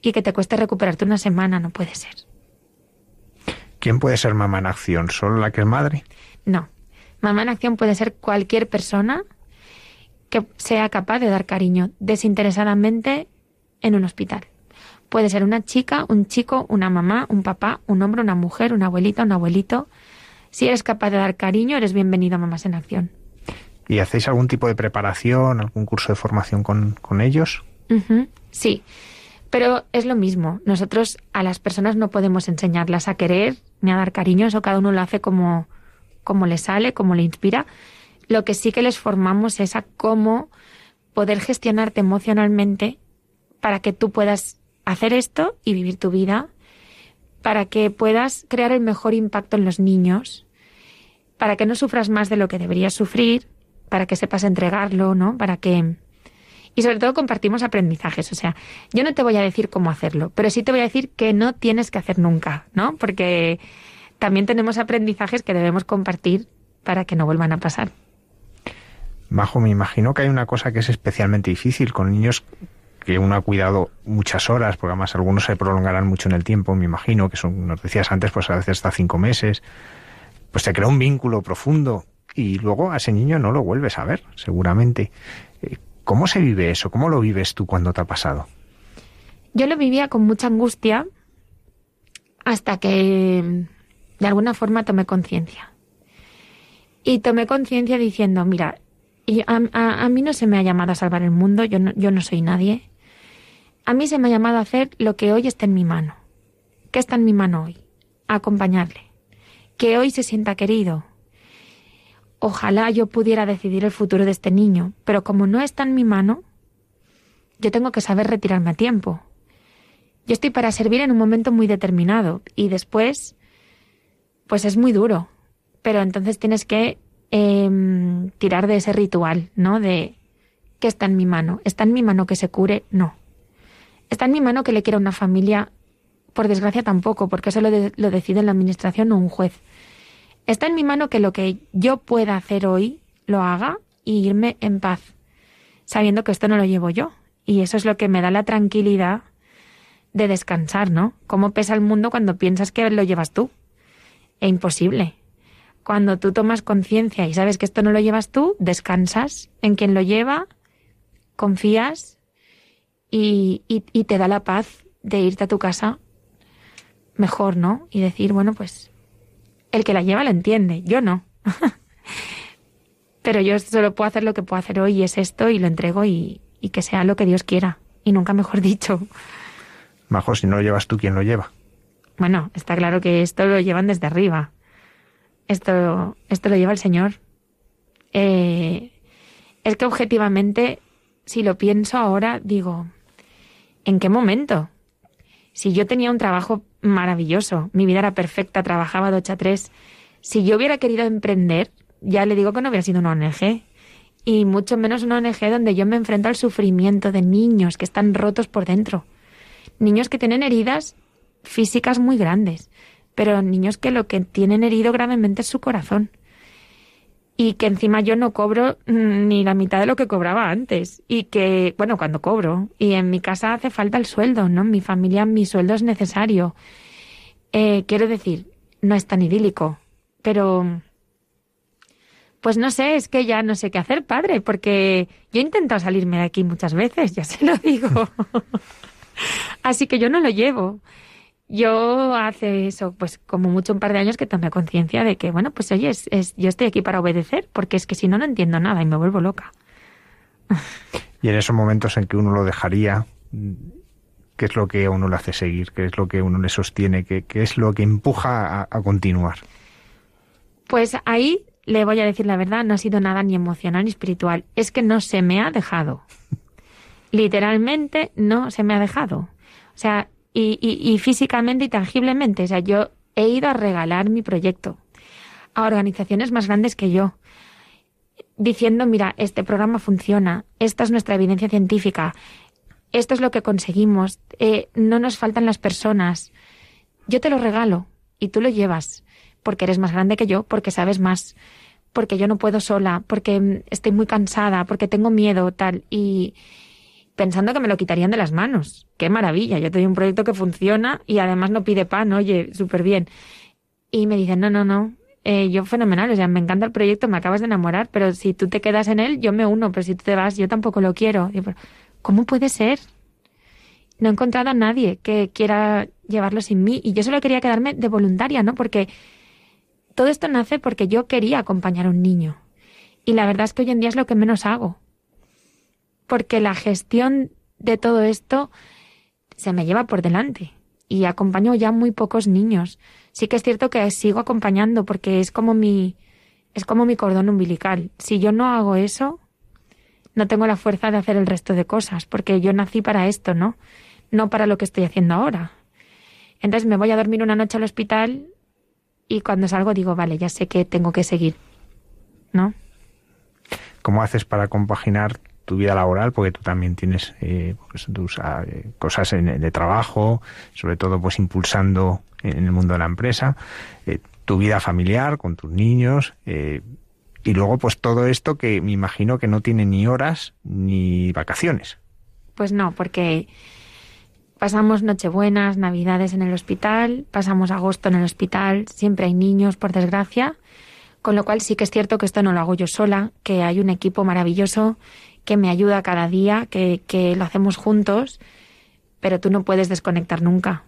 y que te cueste recuperarte una semana, no puede ser. ¿Quién puede ser mamá en acción? ¿Solo la que es madre? No. Mamá en acción puede ser cualquier persona que sea capaz de dar cariño desinteresadamente en un hospital. Puede ser una chica, un chico, una mamá, un papá, un hombre, una mujer, una abuelita, un abuelito. Si eres capaz de dar cariño, eres bienvenido a Mamás en Acción. ¿Y hacéis algún tipo de preparación, algún curso de formación con, con ellos? Sí, pero es lo mismo. Nosotros a las personas no podemos enseñarlas a querer ni a dar cariño, eso cada uno lo hace como, como le sale, como le inspira. Lo que sí que les formamos es a cómo poder gestionarte emocionalmente para que tú puedas hacer esto y vivir tu vida, para que puedas crear el mejor impacto en los niños, para que no sufras más de lo que deberías sufrir, para que sepas entregarlo, ¿no? Para que y sobre todo compartimos aprendizajes. O sea, yo no te voy a decir cómo hacerlo, pero sí te voy a decir que no tienes que hacer nunca, ¿no? Porque también tenemos aprendizajes que debemos compartir para que no vuelvan a pasar. Majo, me imagino que hay una cosa que es especialmente difícil con niños que uno ha cuidado muchas horas, porque además algunos se prolongarán mucho en el tiempo, me imagino, que son, nos decías antes, pues a veces hasta cinco meses, pues se crea un vínculo profundo y luego a ese niño no lo vuelves a ver, seguramente. Eh, ¿Cómo se vive eso? ¿Cómo lo vives tú cuando te ha pasado? Yo lo vivía con mucha angustia hasta que de alguna forma tomé conciencia. Y tomé conciencia diciendo, mira, a, mí no se me ha llamado a salvar el mundo, yo yo no soy nadie. A mí se me ha llamado a hacer lo que hoy está en mi mano. ¿Qué está en mi mano hoy? acompañarle. Que hoy se sienta querido. Ojalá yo pudiera decidir el futuro de este niño, pero como no está en mi mano, yo tengo que saber retirarme a tiempo. Yo estoy para servir en un momento muy determinado y después, pues es muy duro. Pero entonces tienes que em, tirar de ese ritual, ¿no? De que está en mi mano. ¿Está en mi mano que se cure? No. Está en mi mano que le quiera una familia, por desgracia tampoco, porque eso lo, lo decide la administración o un juez. Está en mi mano que lo que yo pueda hacer hoy lo haga y irme en paz, sabiendo que esto no lo llevo yo. Y eso es lo que me da la tranquilidad de descansar, ¿no? ¿Cómo pesa el mundo cuando piensas que lo llevas tú? Es imposible. Cuando tú tomas conciencia y sabes que esto no lo llevas tú, descansas en quien lo lleva, confías y, y, te da la paz de irte a tu casa mejor, ¿no? Y decir, bueno, pues el que la lleva la entiende, yo no. Pero yo solo puedo hacer lo que puedo hacer hoy y es esto y lo entrego y, y que sea lo que Dios quiera. Y nunca mejor [laughs] dicho. Mejor si no lo llevas tú, ¿quién lo lleva? Bueno, está claro que esto lo llevan desde arriba. Esto, esto lo lleva el Señor. Eh, es que objetivamente, si lo pienso ahora, digo, ¿En qué momento? Si yo tenía un trabajo maravilloso, mi vida era perfecta, trabajaba de 8 a 3, si yo hubiera querido emprender, ya le digo que no hubiera sido una ONG. Y mucho menos una ONG donde yo me enfrento al sufrimiento de niños que están rotos por dentro. Niños que tienen heridas físicas muy grandes, pero niños que lo que tienen herido gravemente es su corazón y que encima yo no cobro mm, ni la mitad de lo que cobraba antes y que, bueno, cuando cobro, y en mi casa hace falta el sueldo, ¿no? En mi familia mi sueldo es necesario. Eh, quiero decir, no es tan idílico, pero pues no sé, es que ya no sé qué hacer, padre, porque yo he intentado salirme de aquí muchas veces, ya se lo digo. [laughs] Así que yo no lo llevo. Yo hace eso, pues como mucho un par de años que tomé conciencia de que, bueno, pues oye, es, yo estoy aquí para obedecer, porque es que si no, no entiendo nada y me vuelvo loca. [laughs] Y en esos momentos en que uno lo dejaría, ¿qué es lo que a uno le hace seguir? ¿Qué es lo que uno le sostiene? ¿Qué, qué es lo que empuja a, a continuar? Pues ahí le voy a decir la verdad, no ha sido nada ni emocional ni espiritual. Es que no se me ha dejado. [laughs] Literalmente no se me ha dejado. O sea, y, físicamente y tangiblemente. O sea, yo he ido a regalar mi proyecto a organizaciones más grandes que yo, diciendo, mira, este programa funciona, esta es nuestra evidencia científica, esto es lo que conseguimos, eh, no nos faltan las personas, yo te lo regalo y tú lo llevas, porque eres más grande que yo, porque sabes más, porque yo no puedo sola, porque mm, estoy muy cansada, porque tengo miedo, tal. Y pensando que me lo quitarían de las manos. Qué maravilla, yo tengo un proyecto que funciona y además no pide pan, oye, súper bien. Y me dicen, no, no, no, eh, yo fenomenal, o sea, me encanta el proyecto, me acabas de enamorar, pero si tú te quedas en él, yo me uno, pero si tú te vas, yo tampoco lo quiero. ¿Cómo puede ser? No he encontrado a nadie que quiera llevarlo sin mí y yo solo quería quedarme de voluntaria, ¿no? Porque todo esto nace porque yo quería acompañar a un niño. Y la verdad es que hoy en día es lo que menos hago. Porque la gestión de todo esto se me lleva por delante. Y acompaño ya muy pocos niños. Sí que es cierto que sigo acompañando porque es como mi, es como mi cordón umbilical. Si yo no hago eso, no tengo la fuerza de hacer el resto de cosas, porque yo nací para esto, ¿no? No para lo que estoy haciendo ahora. Entonces me voy a dormir una noche al hospital y cuando salgo digo, vale, ya sé que tengo que seguir, ¿no? ¿Cómo haces para compaginar tu vida laboral? Porque tú también tienes eh, pues, tus ah, cosas de trabajo, sobre todo pues impulsando en el mundo de la empresa, eh, tu vida familiar con tus niños eh, y luego pues todo esto que me imagino que no tiene ni horas ni vacaciones. Pues no, porque Pasamos Nochebuenas, Navidades en el hospital, pasamos agosto en el hospital, siempre hay niños, por desgracia, con lo cual sí que es cierto que esto no lo hago yo sola, que hay un equipo maravilloso que me ayuda cada día, que, que lo hacemos juntos, pero tú no puedes desconectar nunca.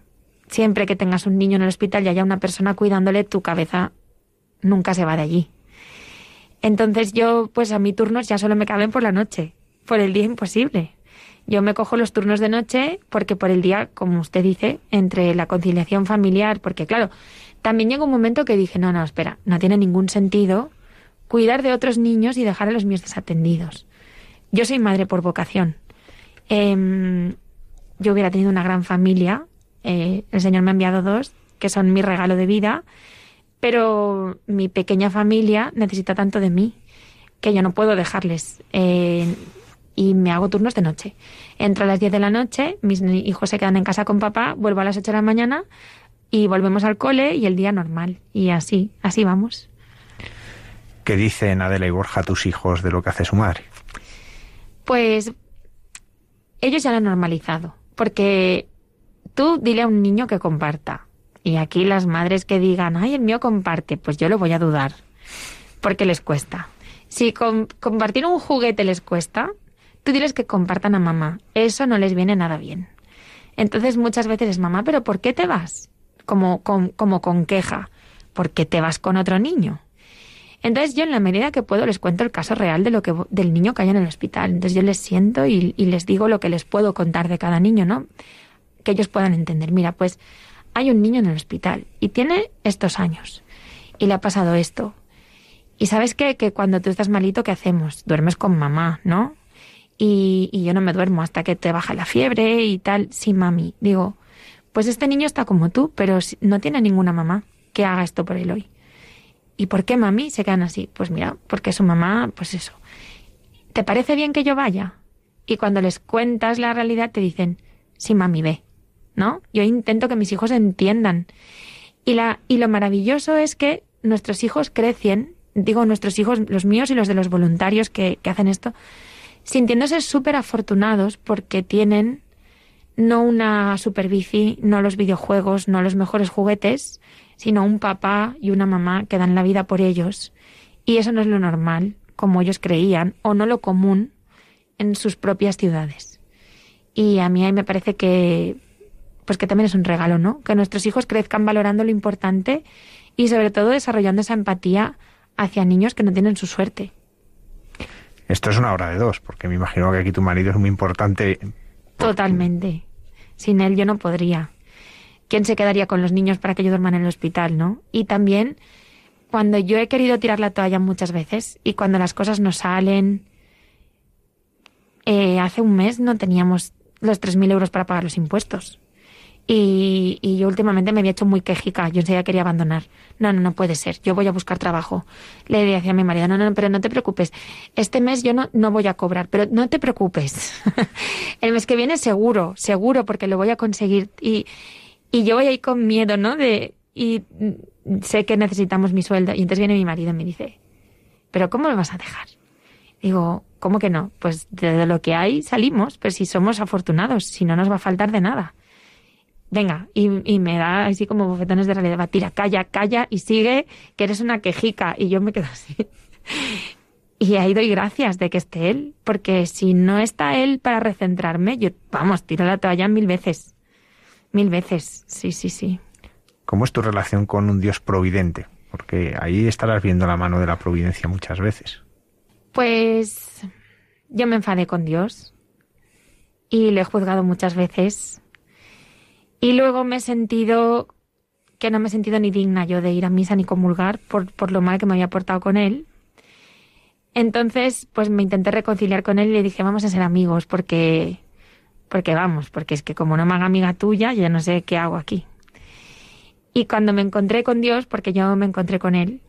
Siempre que tengas un niño en el hospital y haya una persona cuidándole, tu cabeza nunca se va de allí. Entonces yo, pues a mi turnos ya solo me caben por la noche, por el día imposible. Yo me cojo los turnos de noche porque por el día, como usted dice, entre la conciliación familiar, porque claro, también llegó un momento que dije, no, no, espera, no tiene ningún sentido cuidar de otros niños y dejar a los míos desatendidos. Yo soy madre por vocación. Em, yo hubiera tenido una gran familia, eh, el Señor me ha enviado dos, que son mi regalo de vida, pero mi pequeña familia necesita tanto de mí que yo no puedo dejarles eh, y me hago turnos de noche. Entro a las 10 de la noche, mis hijos se quedan en casa con papá, vuelvo a las 8 de la mañana y volvemos al cole y el día normal. Y así, así vamos. ¿Qué dicen Adela y Borja tus hijos de lo que hace su madre? Pues ellos ya lo han normalizado, porque tú dile a un niño que comparta. Y aquí las madres que digan, ay, el mío comparte, pues yo lo voy a dudar, porque les cuesta. Si compartir un juguete les cuesta, Tú diles que compartan a mamá. Eso no les viene nada bien. Entonces muchas veces es mamá, pero ¿por qué te vas? Como con, como con queja. ¿Por qué te vas con otro niño? Entonces yo en la medida que puedo les cuento el caso real de lo que del niño que hay en el hospital. Entonces yo les siento y, y les digo lo que les puedo contar de cada niño, ¿no? Que ellos puedan entender. Mira, pues hay un niño en el hospital y tiene estos años y le ha pasado esto. Y sabes que cuando tú estás malito, ¿qué hacemos? Duermes con mamá, ¿no? y, yo no me duermo hasta que te baja la fiebre y tal. Sí, mami. Digo, pues este niño está como tú, pero no tiene ninguna mamá que haga esto por él hoy. ¿Y por qué mami se quedan así? Pues mira, porque su mamá, pues eso. ¿Te parece bien que yo vaya? Y cuando les cuentas la realidad te dicen, sí, mami, ve. ¿No? Yo intento que mis hijos entiendan. Y, la, y lo maravilloso es que nuestros hijos crecen, digo nuestros hijos, los míos y los de los voluntarios que, que hacen esto, sintiéndose súper afortunados porque tienen no una super bici, no los videojuegos, no los mejores juguetes, sino un papá y una mamá que dan la vida por ellos. Y eso no es lo normal, como ellos creían, o no lo común en sus propias ciudades. Y a mí ahí me parece que pues que también es un regalo, ¿no? Que nuestros hijos crezcan valorando lo importante y sobre todo desarrollando esa empatía hacia niños que no tienen su suerte. Esto es una hora de dos, porque me imagino que aquí tu marido es muy importante. Totalmente. Sin él yo no podría. ¿Quién se quedaría con los niños para que yo duerman en el hospital, no? Y también cuando yo he querido tirar la toalla muchas veces y cuando las cosas no salen. Eh, hace un mes no teníamos los 3.000 euros para pagar los impuestos. Y, yo últimamente me había hecho muy quejica, yo enseguida quería abandonar. No, no, no puede ser, yo voy a buscar trabajo. Le decía a mi marido, no, no, pero no te preocupes, este mes yo no, no voy a cobrar, pero no te preocupes. [laughs] El mes que viene seguro, seguro, porque lo voy a conseguir. Y, y yo voy ahí con miedo, ¿no? De, y sé que necesitamos mi sueldo. Y entonces viene mi marido y me dice, ¿pero cómo me vas a dejar? Digo, ¿cómo que no? Pues de lo que hay salimos, pero si somos afortunados, si no nos va a faltar de nada. Venga, y, me da así como bofetones de realidad, va, tira, calla, calla y sigue, que eres una quejica. Y yo me quedo así. [laughs] Y ahí doy gracias de que esté él, porque si no está él para recentrarme, yo, vamos, tiro la toalla mil veces. Mil veces, sí, sí, sí. ¿Cómo es tu relación con un Dios providente? Porque ahí estarás viendo la mano de la providencia muchas veces. Pues yo me enfadé con Dios y le he juzgado muchas veces. Y luego me he sentido que no me he sentido ni digna yo de ir a misa ni comulgar por, por lo mal que me había portado con él. Entonces, pues me intenté reconciliar con él y le dije, vamos a ser amigos, porque, porque vamos, porque es que como no me haga amiga tuya, ya no sé qué hago aquí. Y cuando me encontré con Dios, porque yo me encontré con Él,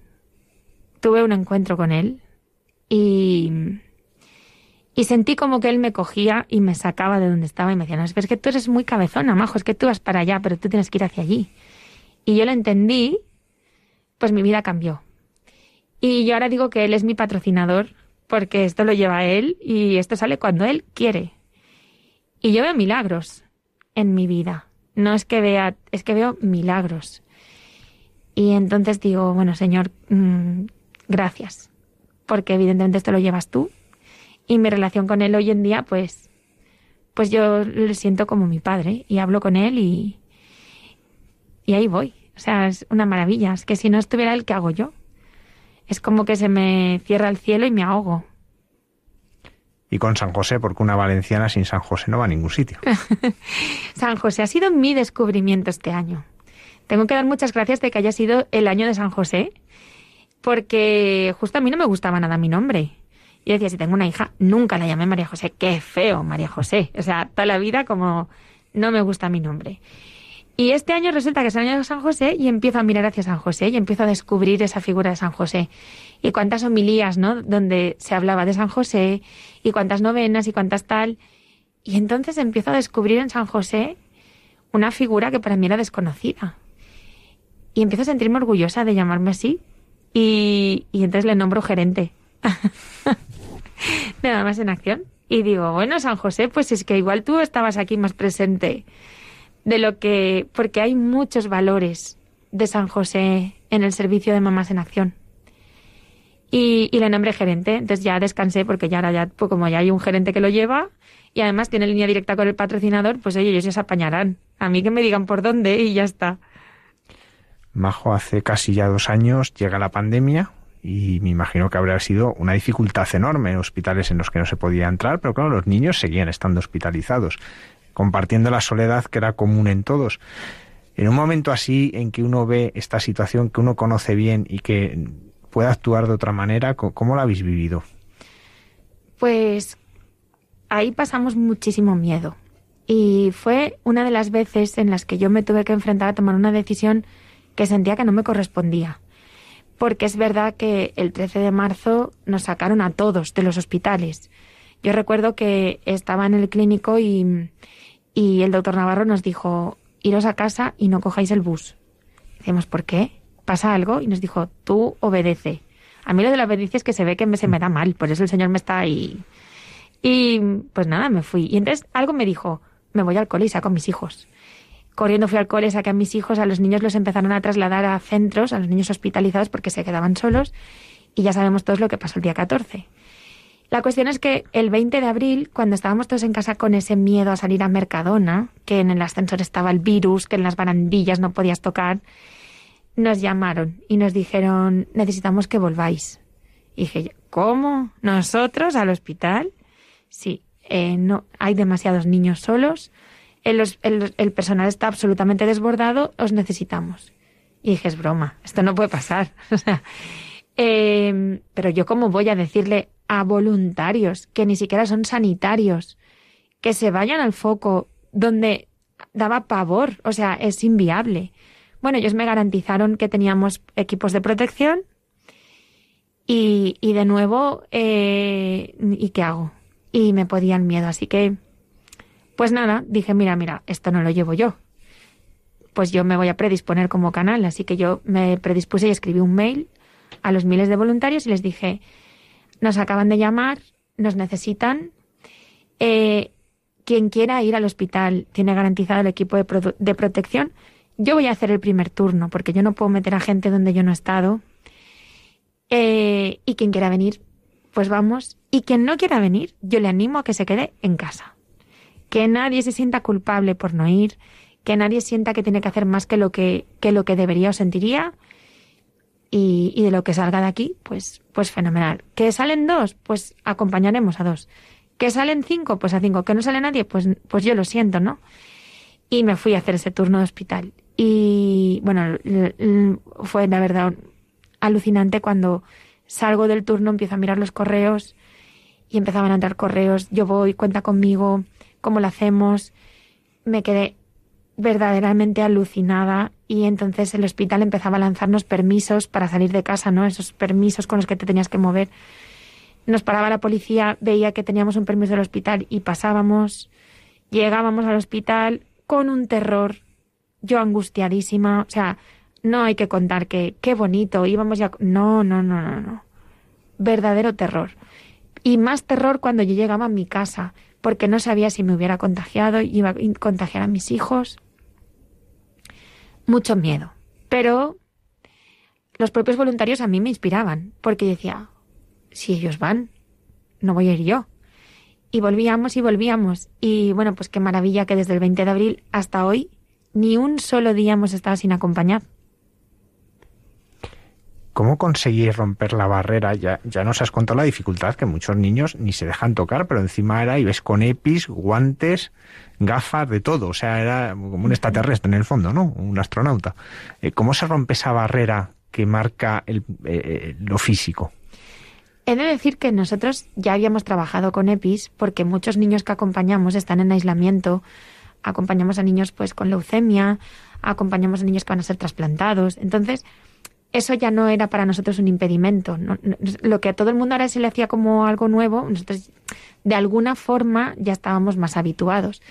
tuve un encuentro con Él y, y sentí como que Él me cogía y me sacaba de donde estaba y me decía, no, es que tú eres muy cabezona, majo, es que tú vas para allá, pero tú tienes que ir hacia allí. Y yo lo entendí, pues mi vida cambió. Y yo ahora digo que Él es mi patrocinador, porque esto lo lleva Él y esto sale cuando Él quiere. Y yo veo milagros en mi vida. No es que vea, es que veo milagros. Y entonces digo, bueno, Señor, mm, gracias, porque evidentemente esto lo llevas tú. Y mi relación con Él hoy en día, pues, pues yo le siento como mi padre y hablo con Él y, y ahí voy. O sea, es una maravilla. Es que si no estuviera Él, ¿qué hago yo? Es como que se me cierra el cielo y me ahogo y con San José, porque una valenciana sin San José no va a ningún sitio. [laughs] San José ha sido mi descubrimiento este año. Tengo que dar muchas gracias de que haya sido el año de San José, porque justo a mí no me gustaba nada mi nombre. Yo decía, si tengo una hija, nunca la llamé María José. Qué feo, María José. O sea, toda la vida como no me gusta mi nombre. Y este año resulta que es el año de San José y empiezo a mirar hacia San José y empiezo a descubrir esa figura de San José. Y cuántas homilías, ¿no? Donde se hablaba de San José y cuántas novenas y cuántas tal. Y entonces empiezo a descubrir en San José una figura que para mí era desconocida. Y empiezo a sentirme orgullosa de llamarme así. Y, y entonces le nombro gerente. [laughs] Nada más en acción. Y digo, bueno, San José, pues es que igual tú estabas aquí más presente de lo que, porque hay muchos valores de San José en el servicio de mamás en acción. Y, y le nombré gerente, entonces ya descansé porque ya ahora ya, pues como ya hay un gerente que lo lleva y además tiene línea directa con el patrocinador, pues ellos ya se apañarán. A mí que me digan por dónde y ya está. Majo, hace casi ya dos años llega la pandemia y me imagino que habría sido una dificultad enorme en hospitales en los que no se podía entrar, pero claro, los niños seguían estando hospitalizados compartiendo la soledad que era común en todos. En un momento así en que uno ve esta situación que uno conoce bien y que puede actuar de otra manera, ¿cómo la habéis vivido? Pues ahí pasamos muchísimo miedo. Y fue una de las veces en las que yo me tuve que enfrentar a tomar una decisión que sentía que no me correspondía. Porque es verdad que el 13 de marzo nos sacaron a todos de los hospitales. Yo recuerdo que estaba en el clínico y, y el doctor Navarro nos dijo, iros a casa y no cojáis el bus. Decimos, ¿por qué? ¿Pasa algo? Y nos dijo, tú obedece. A mí lo de la obediencia es que se ve que me, se me da mal, por eso el Señor me está ahí. Y pues nada, me fui. Y entonces algo me dijo, me voy al cole y saco a mis hijos. Corriendo fui al cole, saqué a mis hijos, a los niños los empezaron a trasladar a centros, a los niños hospitalizados porque se quedaban solos. Y ya sabemos todos lo que pasó el día 14. La cuestión es que el 20 de abril, cuando estábamos todos en casa con ese miedo a salir a Mercadona, que en el ascensor estaba el virus, que en las barandillas no podías tocar, nos llamaron y nos dijeron, necesitamos que volváis. Y dije, ¿cómo? ¿Nosotros al hospital? Sí, eh, no, hay demasiados niños solos, el, el, personal está absolutamente desbordado, os necesitamos. Y dije, es broma, esto no puede pasar. [laughs] eh, pero yo cómo voy a decirle a voluntarios que ni siquiera son sanitarios, que se vayan al foco donde daba pavor, o sea, es inviable. Bueno, ellos me garantizaron que teníamos equipos de protección y, y de nuevo, eh, ¿y qué hago? Y me podían miedo, así que, pues nada, dije, mira, mira, esto no lo llevo yo. Pues yo me voy a predisponer como canal, así que yo me predispuse y escribí un mail a los miles de voluntarios y les dije, nos acaban de llamar, nos necesitan. Eh, quien quiera ir al hospital tiene garantizado el equipo de, de, protección. Yo voy a hacer el primer turno porque yo no puedo meter a gente donde yo no he estado. Eh, y quien quiera venir, pues vamos. Y quien no quiera venir, yo le animo a que se quede en casa. Que nadie se sienta culpable por no ir, que nadie sienta que tiene que hacer más que lo que, que lo que debería o sentiría. Y, de lo que salga de aquí, pues, pues fenomenal. ¿Que salen dos? Pues acompañaremos a dos. ¿Que salen cinco? Pues a cinco. ¿Que no sale nadie? Pues, pues yo lo siento, ¿no? Y me fui a hacer ese turno de hospital. Y bueno, fue la verdad alucinante cuando salgo del turno, empiezo a mirar los correos y empezaban a entrar correos, yo voy, cuenta conmigo, cómo lo hacemos. Me quedé verdaderamente alucinada y entonces el hospital empezaba a lanzarnos permisos para salir de casa, ¿no? Esos permisos con los que te tenías que mover. Nos paraba la policía, veía que teníamos un permiso del hospital y pasábamos, llegábamos al hospital con un terror, yo angustiadísima, o sea, no hay que contar que qué bonito, íbamos ya... No, no, no, no, no. Verdadero terror. Y más terror cuando yo llegaba a mi casa, porque no sabía si me hubiera contagiado, iba a contagiar a mis hijos. Mucho miedo. Pero los propios voluntarios a mí me inspiraban, porque decía, si ellos van, no voy a ir yo. Y volvíamos y volvíamos. Y bueno, pues qué maravilla que desde el 20 de abril hasta hoy ni un solo día hemos estado sin acompañar. ¿Cómo conseguir romper la barrera? Ya, ya nos has contado la dificultad que muchos niños ni se dejan tocar, pero encima era, y ves con EPIs, guantes, gafas, de todo. O sea, era como un extraterrestre en el fondo, ¿no? Un astronauta. Eh, ¿Cómo se rompe esa barrera que marca el, eh, lo físico? He de decir que nosotros ya habíamos trabajado con EPIs porque muchos niños que acompañamos están en aislamiento. Acompañamos a niños pues con leucemia, acompañamos a niños que van a ser trasplantados. Entonces, eso ya no era para nosotros un impedimento. lo que a todo el mundo ahora se le hacía como algo nuevo, nosotros de alguna forma ya estábamos más habituados.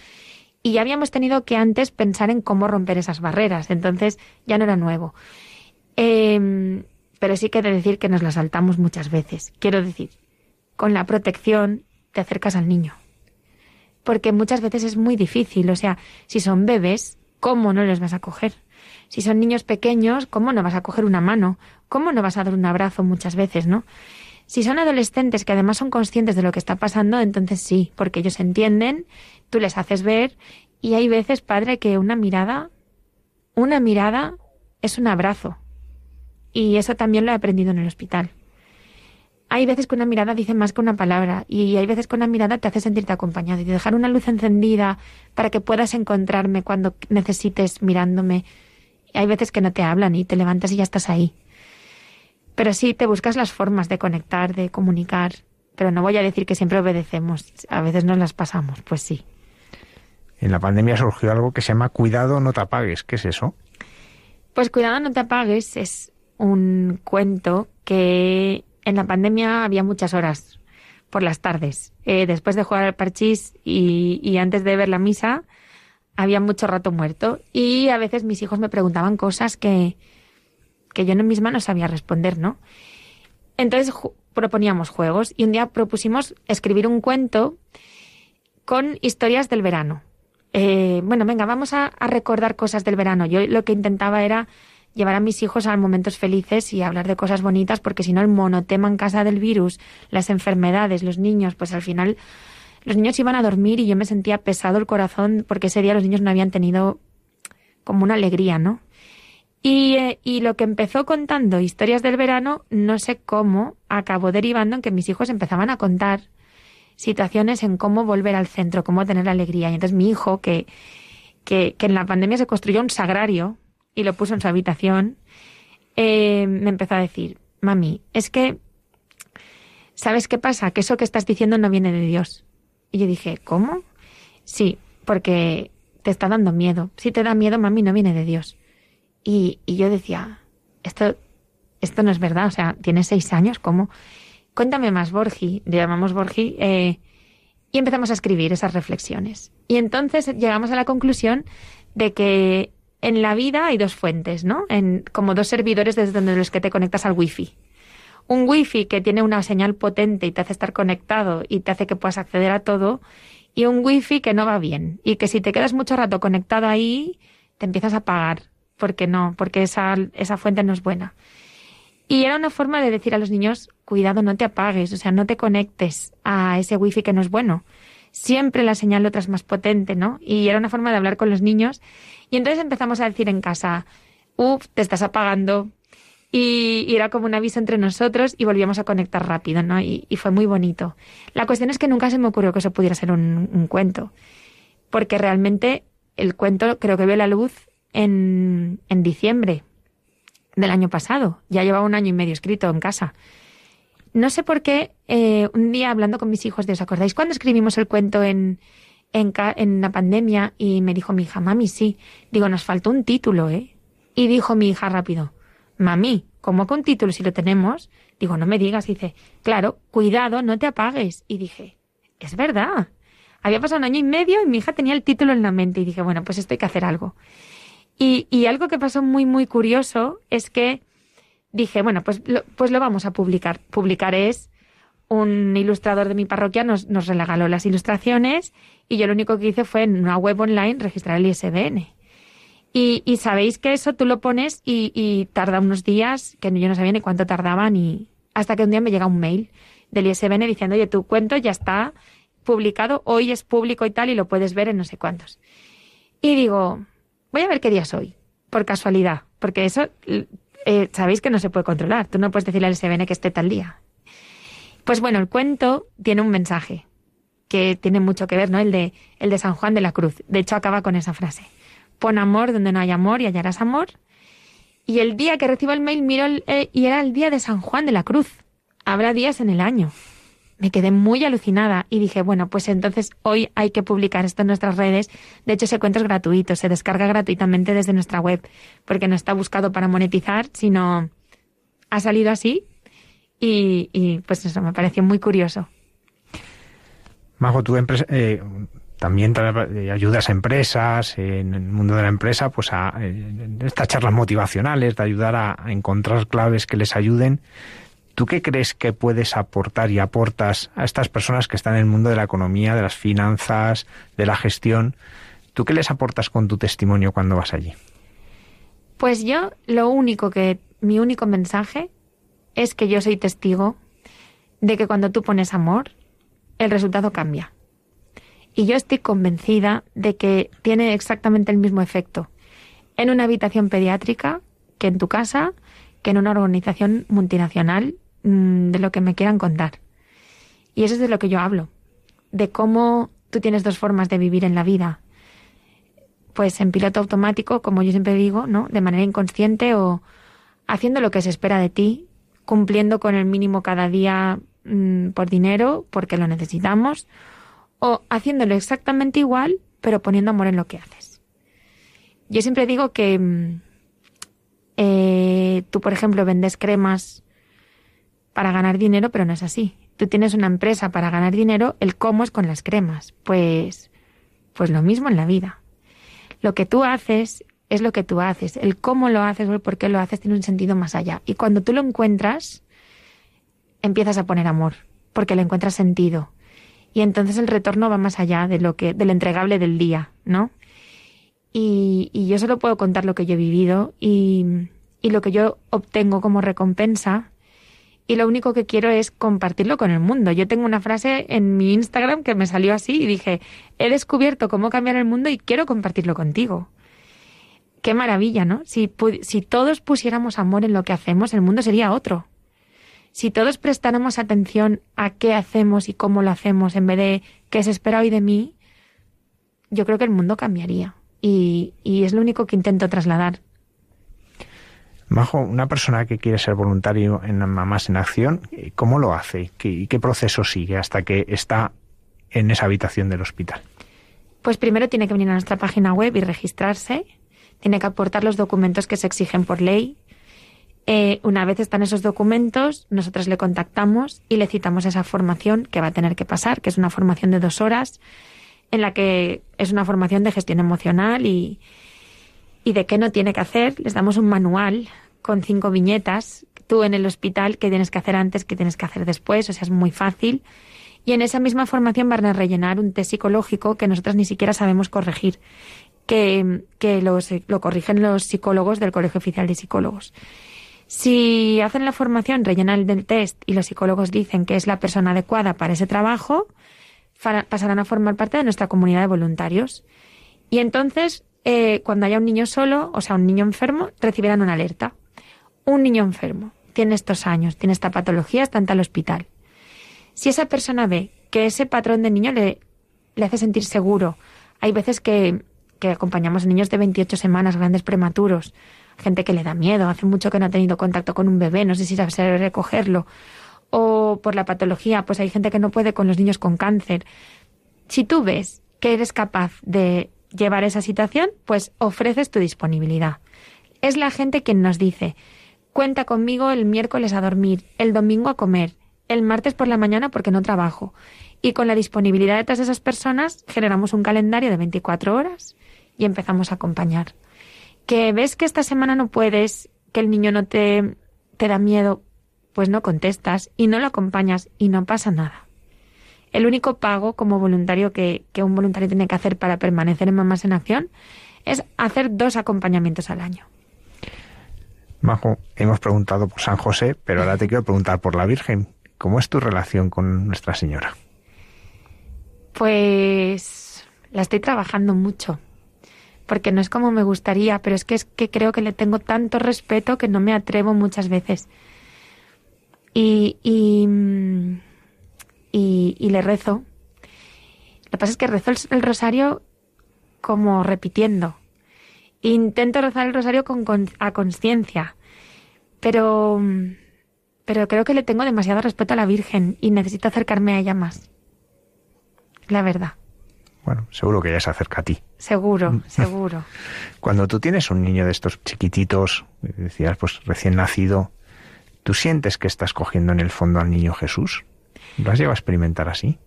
Y ya habíamos tenido que antes pensar en cómo romper esas barreras, entonces ya no era nuevo. Em, pero sí que de decir que nos la saltamos muchas veces. Quiero decir, con la protección te acercas al niño. Porque muchas veces es muy difícil, o sea, si son bebés, ¿cómo no les vas a coger? Si son niños pequeños, ¿cómo no vas a coger una mano? ¿Cómo no vas a dar un abrazo muchas veces, no? Si son adolescentes que además son conscientes de lo que está pasando, entonces sí, porque ellos entienden, tú les haces ver y hay veces, padre, que una mirada, una mirada es un abrazo. Y eso también lo he aprendido en el hospital. Hay veces que una mirada dice más que una palabra y hay veces que una mirada te hace sentirte acompañado y dejar una luz encendida para que puedas encontrarme cuando necesites mirándome hay veces que no te hablan y te levantas y ya estás ahí. Pero sí, te buscas las formas de conectar, de comunicar. Pero no voy a decir que siempre obedecemos. A veces nos las pasamos, pues sí. En la pandemia surgió algo que se llama Cuidado, no te apagues. ¿Qué es eso? Pues Cuidado, no te apagues es un cuento que en la pandemia había muchas horas por las tardes. Eh, después de jugar al parchís y, y antes de ver la misa, había mucho rato muerto y a veces mis hijos me preguntaban cosas que, que yo no misma no sabía responder, ¿no? Entonces proponíamos juegos y un día propusimos escribir un cuento con historias del verano. Eh, bueno, venga, vamos a, a, recordar cosas del verano. Yo lo que intentaba era llevar a mis hijos a momentos felices y hablar de cosas bonitas, porque si no el monotema en casa del virus, las enfermedades, los niños, pues al final los niños iban a dormir y yo me sentía pesado el corazón porque ese día los niños no habían tenido como una alegría, ¿no? Y, eh, y, lo que empezó contando historias del verano, no sé cómo, acabó derivando en que mis hijos empezaban a contar situaciones en cómo volver al centro, cómo tener alegría. Y entonces mi hijo, que, que, que en la pandemia se construyó un sagrario y lo puso en su habitación, eh, me empezó a decir, mami, es que, ¿sabes qué pasa? Que eso que estás diciendo no viene de Dios. Y yo dije, ¿cómo? Sí, porque te está dando miedo. Si te da miedo, mami, no viene de Dios. Y, y yo decía, esto, esto no es verdad, o sea, tienes seis años, ¿cómo? Cuéntame más, Borgi, le llamamos Borgi, eh, y empezamos a escribir esas reflexiones. Y entonces llegamos a la conclusión de que en la vida hay dos fuentes, ¿no? En, como dos servidores desde donde los que te conectas al wifi. Un wifi que tiene una señal potente y te hace estar conectado y te hace que puedas acceder a todo, y un wifi que no va bien y que si te quedas mucho rato conectado ahí, te empiezas a apagar, porque no, porque esa, esa fuente no es buena. Y era una forma de decir a los niños, cuidado, no te apagues, o sea, no te conectes a ese wifi que no es bueno. Siempre la señal otra es más potente, ¿no? Y era una forma de hablar con los niños. Y entonces empezamos a decir en casa, uff, te estás apagando, y, era como un aviso entre nosotros y volvíamos a conectar rápido, ¿no? Y, fue muy bonito. La cuestión es que nunca se me ocurrió que eso pudiera ser un, cuento, porque realmente el cuento creo que ve la luz en, en diciembre del año pasado. Ya llevaba un año y medio escrito en casa. No sé por qué, eh, un día hablando con mis hijos, ¿os acordáis cuando escribimos el cuento en, en, en la pandemia? Y me dijo mi hija, mami, sí. Digo, nos faltó un título, ¿eh? Y dijo mi hija rápido, mami, ¿cómo con título si lo tenemos? Digo, no me digas. dice, claro, cuidado, no te apagues. Y dije, es verdad. Había pasado un año y medio y mi hija tenía el título en la mente y dije, bueno, pues esto hay que hacer algo. Y, y algo que pasó muy, muy curioso es que dije, bueno, pues lo, pues lo vamos a publicar. Publicar es un ilustrador de mi parroquia nos, nos regaló las ilustraciones y yo lo único que hice fue en una web online registrar el ISBN. Y, sabéis que eso tú lo pones y, tarda unos días, que yo no sabía ni cuánto tardaban, y hasta que un día me llega un mail del ISBN diciendo, oye, tu cuento ya está publicado, hoy es público y tal, y lo puedes ver en no sé cuántos. Y digo, voy a ver qué día es hoy, por casualidad, porque eso eh, sabéis que no se puede controlar. Tú no puedes decirle al ISBN que esté tal día. Pues bueno, el cuento tiene un mensaje que tiene mucho que ver, ¿no? El de, el de San Juan de la Cruz. De hecho, acaba con esa frase. Pon amor donde no hay amor y hallarás amor. Y el día que recibo el mail miro eh, y era el día de San Juan de la Cruz. Habrá días en el año. Me quedé muy alucinada y dije, bueno, pues entonces hoy hay que publicar esto en nuestras redes. De hecho, ese cuento es gratuito, se descarga gratuitamente desde nuestra web, porque no está buscado para monetizar, sino ha salido así y, pues eso me pareció muy curioso. Tu empresa, eh, también eh, ayudas a empresas, en el mundo de la empresa, pues a estas charlas motivacionales, de ayudar a, encontrar claves que les ayuden. ¿Tú qué crees que puedes aportar y aportas a estas personas que están en el mundo de la economía, de las finanzas, de la gestión? ¿Tú qué les aportas con tu testimonio cuando vas allí? Pues yo lo único que, mi único mensaje es que yo soy testigo de que cuando tú pones amor, el resultado cambia y yo estoy convencida de que tiene exactamente el mismo efecto en una habitación pediátrica que en tu casa, que en una organización multinacional, mm, de lo que me quieran contar. Y eso es de lo que yo hablo, de cómo tú tienes dos formas de vivir en la vida. Pues en piloto automático, como yo siempre digo, ¿no? De manera inconsciente o haciendo lo que se espera de ti, cumpliendo con el mínimo cada día mm, por dinero, porque lo necesitamos, o haciéndolo exactamente igual, pero poniendo amor en lo que haces. Yo siempre digo que mm, eh, tú, por ejemplo, vendes cremas para ganar dinero, pero no es así. Tú tienes una empresa para ganar dinero, el cómo es con las cremas. Pues, pues lo mismo en la vida. Lo que tú haces es lo que tú haces. El cómo lo haces o el por qué lo haces tiene un sentido más allá. Y cuando tú lo encuentras, empiezas a poner amor, porque le encuentras sentido, y entonces el retorno va más allá de lo que del entregable del día, ¿no? Y, y yo solo puedo contar lo que yo he vivido y, y lo que yo obtengo como recompensa y lo único que quiero es compartirlo con el mundo. Yo tengo una frase en mi Instagram que me salió así y dije, he descubierto cómo cambiar el mundo y quiero compartirlo contigo. Qué maravilla, ¿no? Si, si todos pusiéramos amor en lo que hacemos, el mundo sería otro si todos prestáramos atención a qué hacemos y cómo lo hacemos en vez de qué se espera hoy de mí, yo creo que el mundo cambiaría. Y, es lo único que intento trasladar. Majo, una persona que quiere ser voluntario en Mamás en Acción, ¿cómo lo hace? ¿Qué, ¿Qué proceso sigue hasta que está en esa habitación del hospital? Pues primero tiene que venir a nuestra página web y registrarse. Tiene que aportar los documentos que se exigen por ley, eh, una vez están esos documentos, nosotros le contactamos y le citamos esa formación que va a tener que pasar, que es una formación de dos horas, en la que es una formación de gestión emocional y, y de qué no tiene que hacer. Les damos un manual con cinco viñetas tú en el hospital qué tienes que hacer antes, qué tienes que hacer después, o sea, es muy fácil. Y en esa misma formación van a rellenar un test psicológico que nosotros ni siquiera sabemos corregir, que, que lo corrigen los psicólogos del Colegio Oficial de Psicólogos. Si hacen la formación, rellenan el test y los psicólogos dicen que es la persona adecuada para ese trabajo, pasarán a formar parte de nuestra comunidad de voluntarios. Y entonces, eh, cuando haya un niño solo, o sea, un niño enfermo, recibirán una alerta. Un niño enfermo tiene estos años, tiene esta patología, está en tal hospital. Si esa persona ve que ese patrón de niño le, hace sentir seguro, hay veces que, que acompañamos a niños de 28 semanas, grandes prematuros, gente que le da miedo, hace mucho que no ha tenido contacto con un bebé, no sé si sabe recogerlo, o por la patología, pues hay gente que no puede con los niños con cáncer. Si tú ves que eres capaz de llevar esa situación, pues ofreces tu disponibilidad. Es la gente quien nos dice, cuenta conmigo el miércoles a dormir, el domingo a comer, el martes por la mañana porque no trabajo. Y con la disponibilidad de todas esas personas generamos un calendario de 24 horas y empezamos a acompañar que ves que esta semana no puedes, que el niño no te, te da miedo, pues no contestas y no lo acompañas y no pasa nada. El único pago como voluntario que, que un voluntario tiene que hacer para permanecer en Mamás en Acción es hacer dos acompañamientos al año. Majo, hemos preguntado por San José, pero ahora te quiero preguntar por la Virgen. ¿Cómo es tu relación con Nuestra Señora? Pues la estoy trabajando mucho porque no es como me gustaría, pero es que es que creo que le tengo tanto respeto que no me atrevo muchas veces. Y, y, y, le rezo. Lo que pasa es que rezo el, rosario como repitiendo. Intento rezar el rosario con, a conciencia, pero, pero creo que le tengo demasiado respeto a la Virgen y necesito acercarme a ella más. La verdad. Bueno, seguro que ella se acerca a ti. Seguro, mm. seguro. [laughs] Cuando tú tienes un niño de estos chiquititos, decías, pues recién nacido, ¿tú sientes que estás cogiendo en el fondo al niño Jesús? ¿Lo has llegado a experimentar así?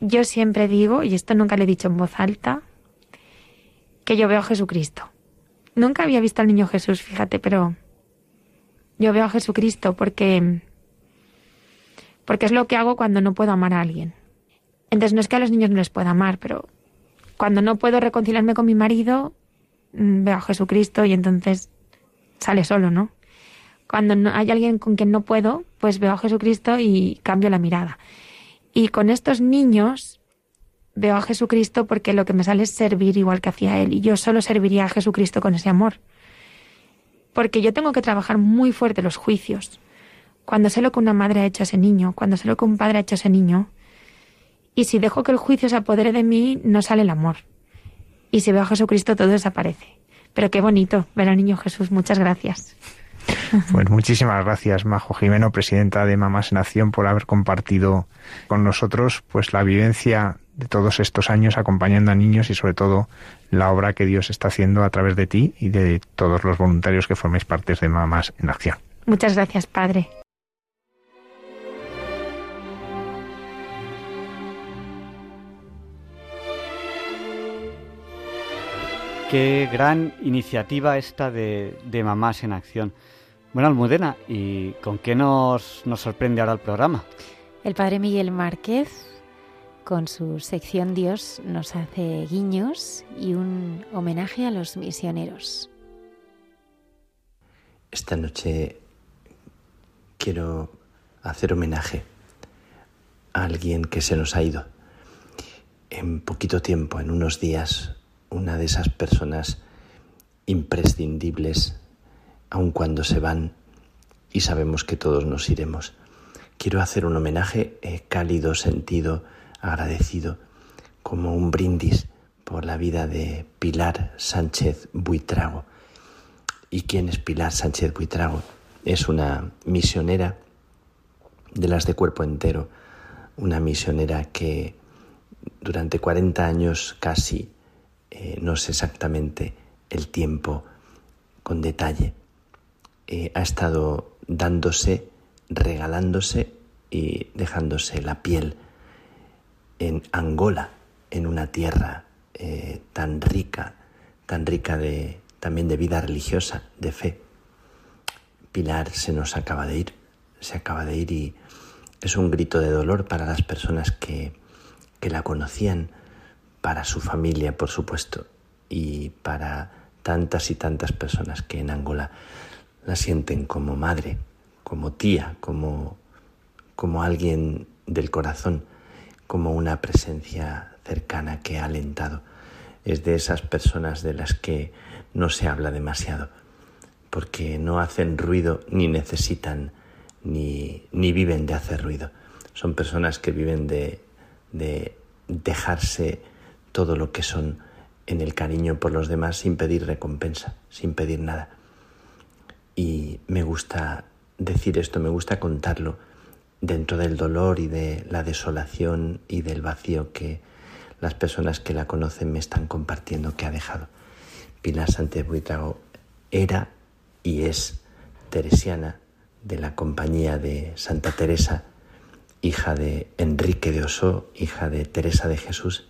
Yo siempre digo, y esto nunca le he dicho en voz alta, que yo veo a Jesucristo. Nunca había visto al niño Jesús, fíjate, pero yo veo a Jesucristo porque porque es lo que hago cuando no puedo amar a alguien. Entonces no es que a los niños no les pueda amar, pero cuando no puedo reconciliarme con mi marido, mm, veo a Jesucristo y entonces sale solo, ¿no? Cuando no, hay alguien con quien no puedo, pues veo a Jesucristo y cambio la mirada. Y con estos niños veo a Jesucristo porque lo que me sale es servir igual que hacía él. Y yo solo serviría a Jesucristo con ese amor. Porque yo tengo que trabajar muy fuerte los juicios. Cuando sé lo que una madre ha hecho a ese niño, cuando sé lo que un padre ha hecho a ese niño, y si dejo que el juicio se apodere de mí, no sale el amor. Y si veo a Jesucristo, todo desaparece. Pero qué bonito ver al niño Jesús. Muchas gracias. [laughs] Pues muchísimas gracias, Majo Jimeno, presidenta de Mamás en Acción, por haber compartido con nosotros pues la vivencia de todos estos años acompañando a niños y sobre todo la obra que Dios está haciendo a través de ti y de todos los voluntarios que forméis parte de Mamás en Acción. Muchas gracias, Padre. Qué gran iniciativa esta de, Mamás en Acción. Bueno, Almudena, ¿y con qué nos, nos sorprende ahora el programa? El padre Miguel Márquez, con su sección Dios, nos hace guiños y un homenaje a los misioneros. Esta noche quiero hacer homenaje a alguien que se nos ha ido. En poquito tiempo, en unos días, una de esas personas imprescindibles, aun cuando se van y sabemos que todos nos iremos. Quiero hacer un homenaje eh, cálido, sentido, agradecido, como un brindis por la vida de Pilar Sánchez Buitrago. ¿Y quién es Pilar Sánchez Buitrago? Es una misionera de las de cuerpo entero, una misionera que durante 40 años casi eh, no sé exactamente el tiempo con detalle, eh, ha estado dándose, regalándose y dejándose la piel en Angola, en una tierra eh, tan rica, tan rica de, también de vida religiosa, de fe. Pilar se nos acaba de ir, se acaba de ir y es un grito de dolor para las personas que, que la conocían, para su familia, por supuesto, y para tantas y tantas personas que en Angola la sienten como madre, como tía, como, como alguien del corazón, como una presencia cercana que ha alentado. Es de esas personas de las que no se habla demasiado, porque no hacen ruido ni necesitan ni, ni viven de hacer ruido. Son personas que viven de, de dejarse todo lo que son en el cariño por los demás sin pedir recompensa, sin pedir nada. Y me gusta decir esto, me gusta contarlo dentro del dolor y de la desolación y del vacío que las personas que la conocen me están compartiendo que ha dejado. Pilar Sánchez Buitrago era y es teresiana de la compañía de Santa Teresa, hija de Enrique de Osó, hija de Teresa de Jesús,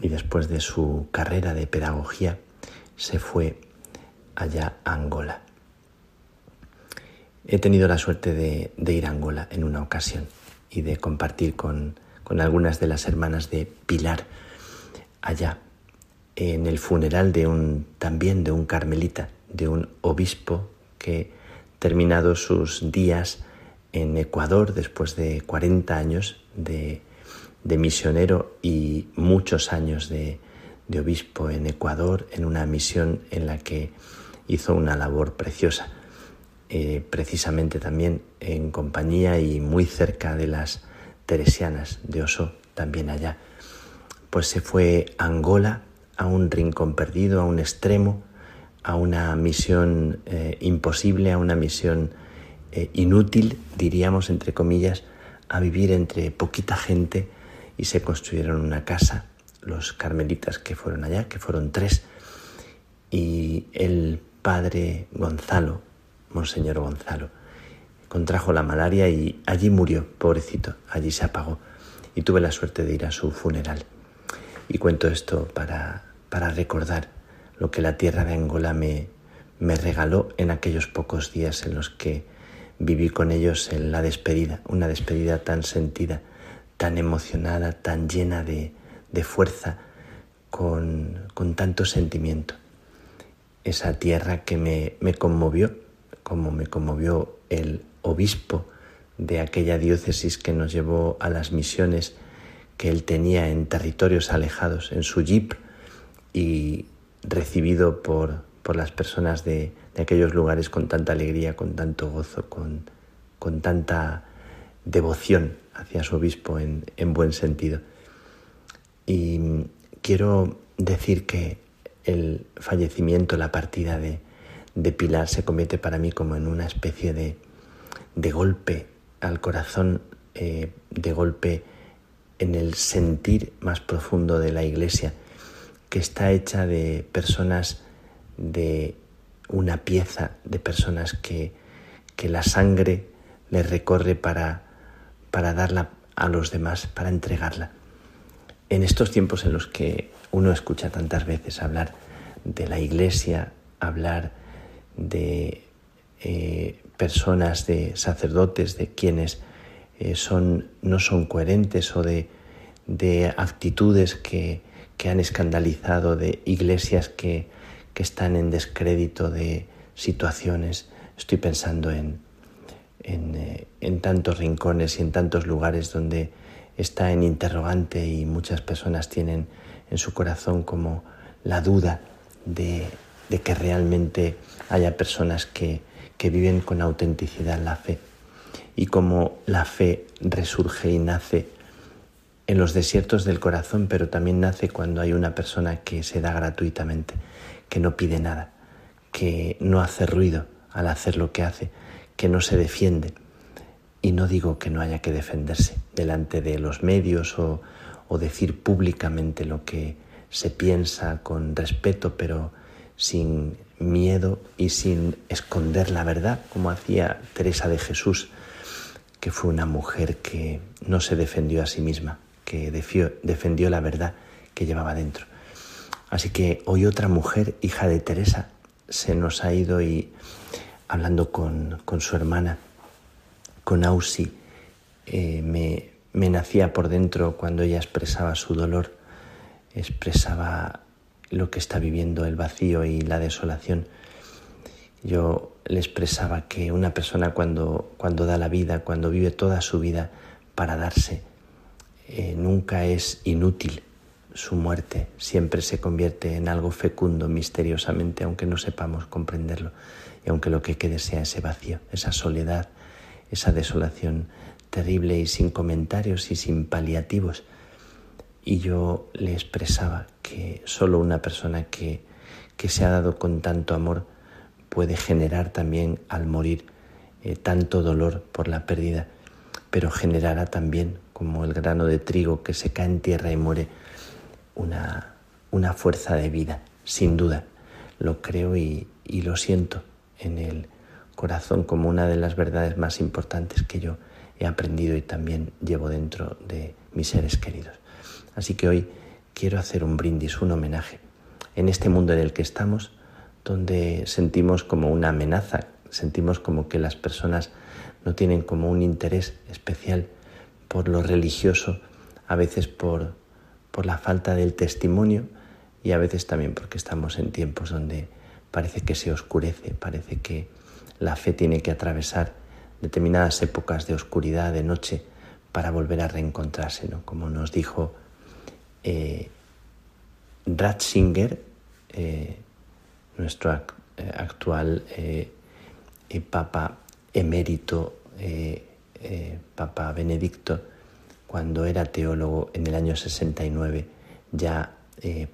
y después de su carrera de pedagogía se fue allá a Angola. He tenido la suerte de, ir a Angola en una ocasión y de compartir con, con algunas de las hermanas de Pilar allá en el funeral de un también de un carmelita, de un obispo que terminado sus días en Ecuador después de 40 años de, de misionero y muchos años de, obispo en Ecuador en una misión en la que hizo una labor preciosa. Eh, precisamente también en compañía y muy cerca de las teresianas de Oso, también allá. Pues se fue a Angola, a un rincón perdido, a un extremo, a una misión eh, imposible, a una misión eh, inútil, diríamos, entre comillas, a vivir entre poquita gente y se construyeron una casa, los carmelitas que fueron allá, que fueron tres, y el padre Gonzalo, Monseñor Gonzalo. Contrajo la malaria y allí murió, pobrecito, allí se apagó. Y tuve la suerte de ir a su funeral. Y cuento esto para, para recordar lo que la tierra de Angola me, me regaló en aquellos pocos días en los que viví con ellos en la despedida, una despedida tan sentida, tan emocionada, tan llena de, de fuerza, con, con, tanto sentimiento. Esa tierra que me, me conmovió como me conmovió el obispo de aquella diócesis que nos llevó a las misiones que él tenía en territorios alejados, en su jeep, y recibido por, por las personas de, aquellos lugares con tanta alegría, con tanto gozo, con, con tanta devoción hacia su obispo en, en buen sentido. Y quiero decir que el fallecimiento, la partida de, de Pilar se convierte para mí como en una especie de, de golpe al corazón, eh, de golpe en el sentir más profundo de la iglesia, que está hecha de personas de una pieza, de personas que, que la sangre le recorre para, para darla a los demás, para entregarla. En estos tiempos en los que uno escucha tantas veces hablar de la iglesia, hablar de eh, personas, de sacerdotes, de quienes eh, son, no son coherentes o de, de actitudes que, que, han escandalizado, de iglesias que, que, están en descrédito de situaciones. Estoy pensando en, en, eh, en tantos rincones y en tantos lugares donde está en interrogante y muchas personas tienen en su corazón como la duda de, de que realmente haya personas que, que viven con autenticidad la fe. Y como la fe resurge y nace en los desiertos del corazón, pero también nace cuando hay una persona que se da gratuitamente, que no pide nada, que no hace ruido al hacer lo que hace, que no se defiende. Y no digo que no haya que defenderse delante de los medios o, o decir públicamente lo que se piensa con respeto, pero sin miedo y sin esconder la verdad, como hacía Teresa de Jesús, que fue una mujer que no se defendió a sí misma, que defendió la verdad que llevaba dentro. Así que hoy otra mujer, hija de Teresa, se nos ha ido y hablando con, su hermana, con Ausi, eh, me, me nacía por dentro cuando ella expresaba su dolor, expresaba lo que está viviendo el vacío y la desolación. Yo le expresaba que una persona cuando, cuando da la vida, cuando vive toda su vida para darse, eh, nunca es inútil. Su muerte siempre se convierte en algo fecundo misteriosamente, aunque no sepamos comprenderlo y aunque lo que quede sea ese vacío, esa soledad, esa desolación terrible y sin comentarios y sin paliativos. Y yo le expresaba que solo una persona que, que se ha dado con tanto amor puede generar también al morir eh, tanto dolor por la pérdida, pero generará también, como el grano de trigo que se cae en tierra y muere, una, una fuerza de vida, sin duda. Lo creo y, y lo siento en el corazón como una de las verdades más importantes que yo he aprendido y también llevo dentro de mis seres queridos. Así que hoy quiero hacer un brindis, un homenaje. En este mundo en el que estamos, donde sentimos como una amenaza, sentimos como que las personas no tienen como un interés especial por lo religioso, a veces por, por la falta del testimonio y a veces también porque estamos en tiempos donde parece que se oscurece, parece que la fe tiene que atravesar determinadas épocas de oscuridad, de noche, para volver a reencontrarse, ¿no? Como nos dijo eh, Ratzinger, eh, nuestro eh, actual Papa emérito, Papa Benedicto, cuando era teólogo en el año 69, ya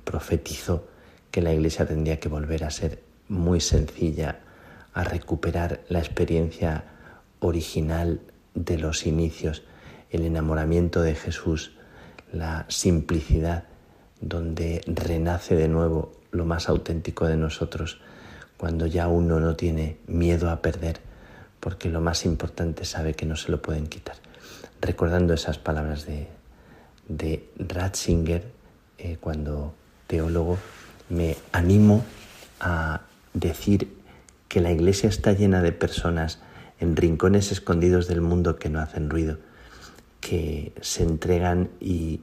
profetizó que la Iglesia tendría que volver a ser muy sencilla, a recuperar la experiencia original de los inicios, el enamoramiento de Jesús, la simplicidad, donde renace de nuevo lo más auténtico de nosotros, cuando ya uno no tiene miedo a perder, porque lo más importante sabe que no se lo pueden quitar. Recordando esas palabras de, de Ratzinger, eh, cuando teólogo, me animo a decir que la iglesia está llena de personas en rincones escondidos del mundo que no hacen ruido, que se entregan y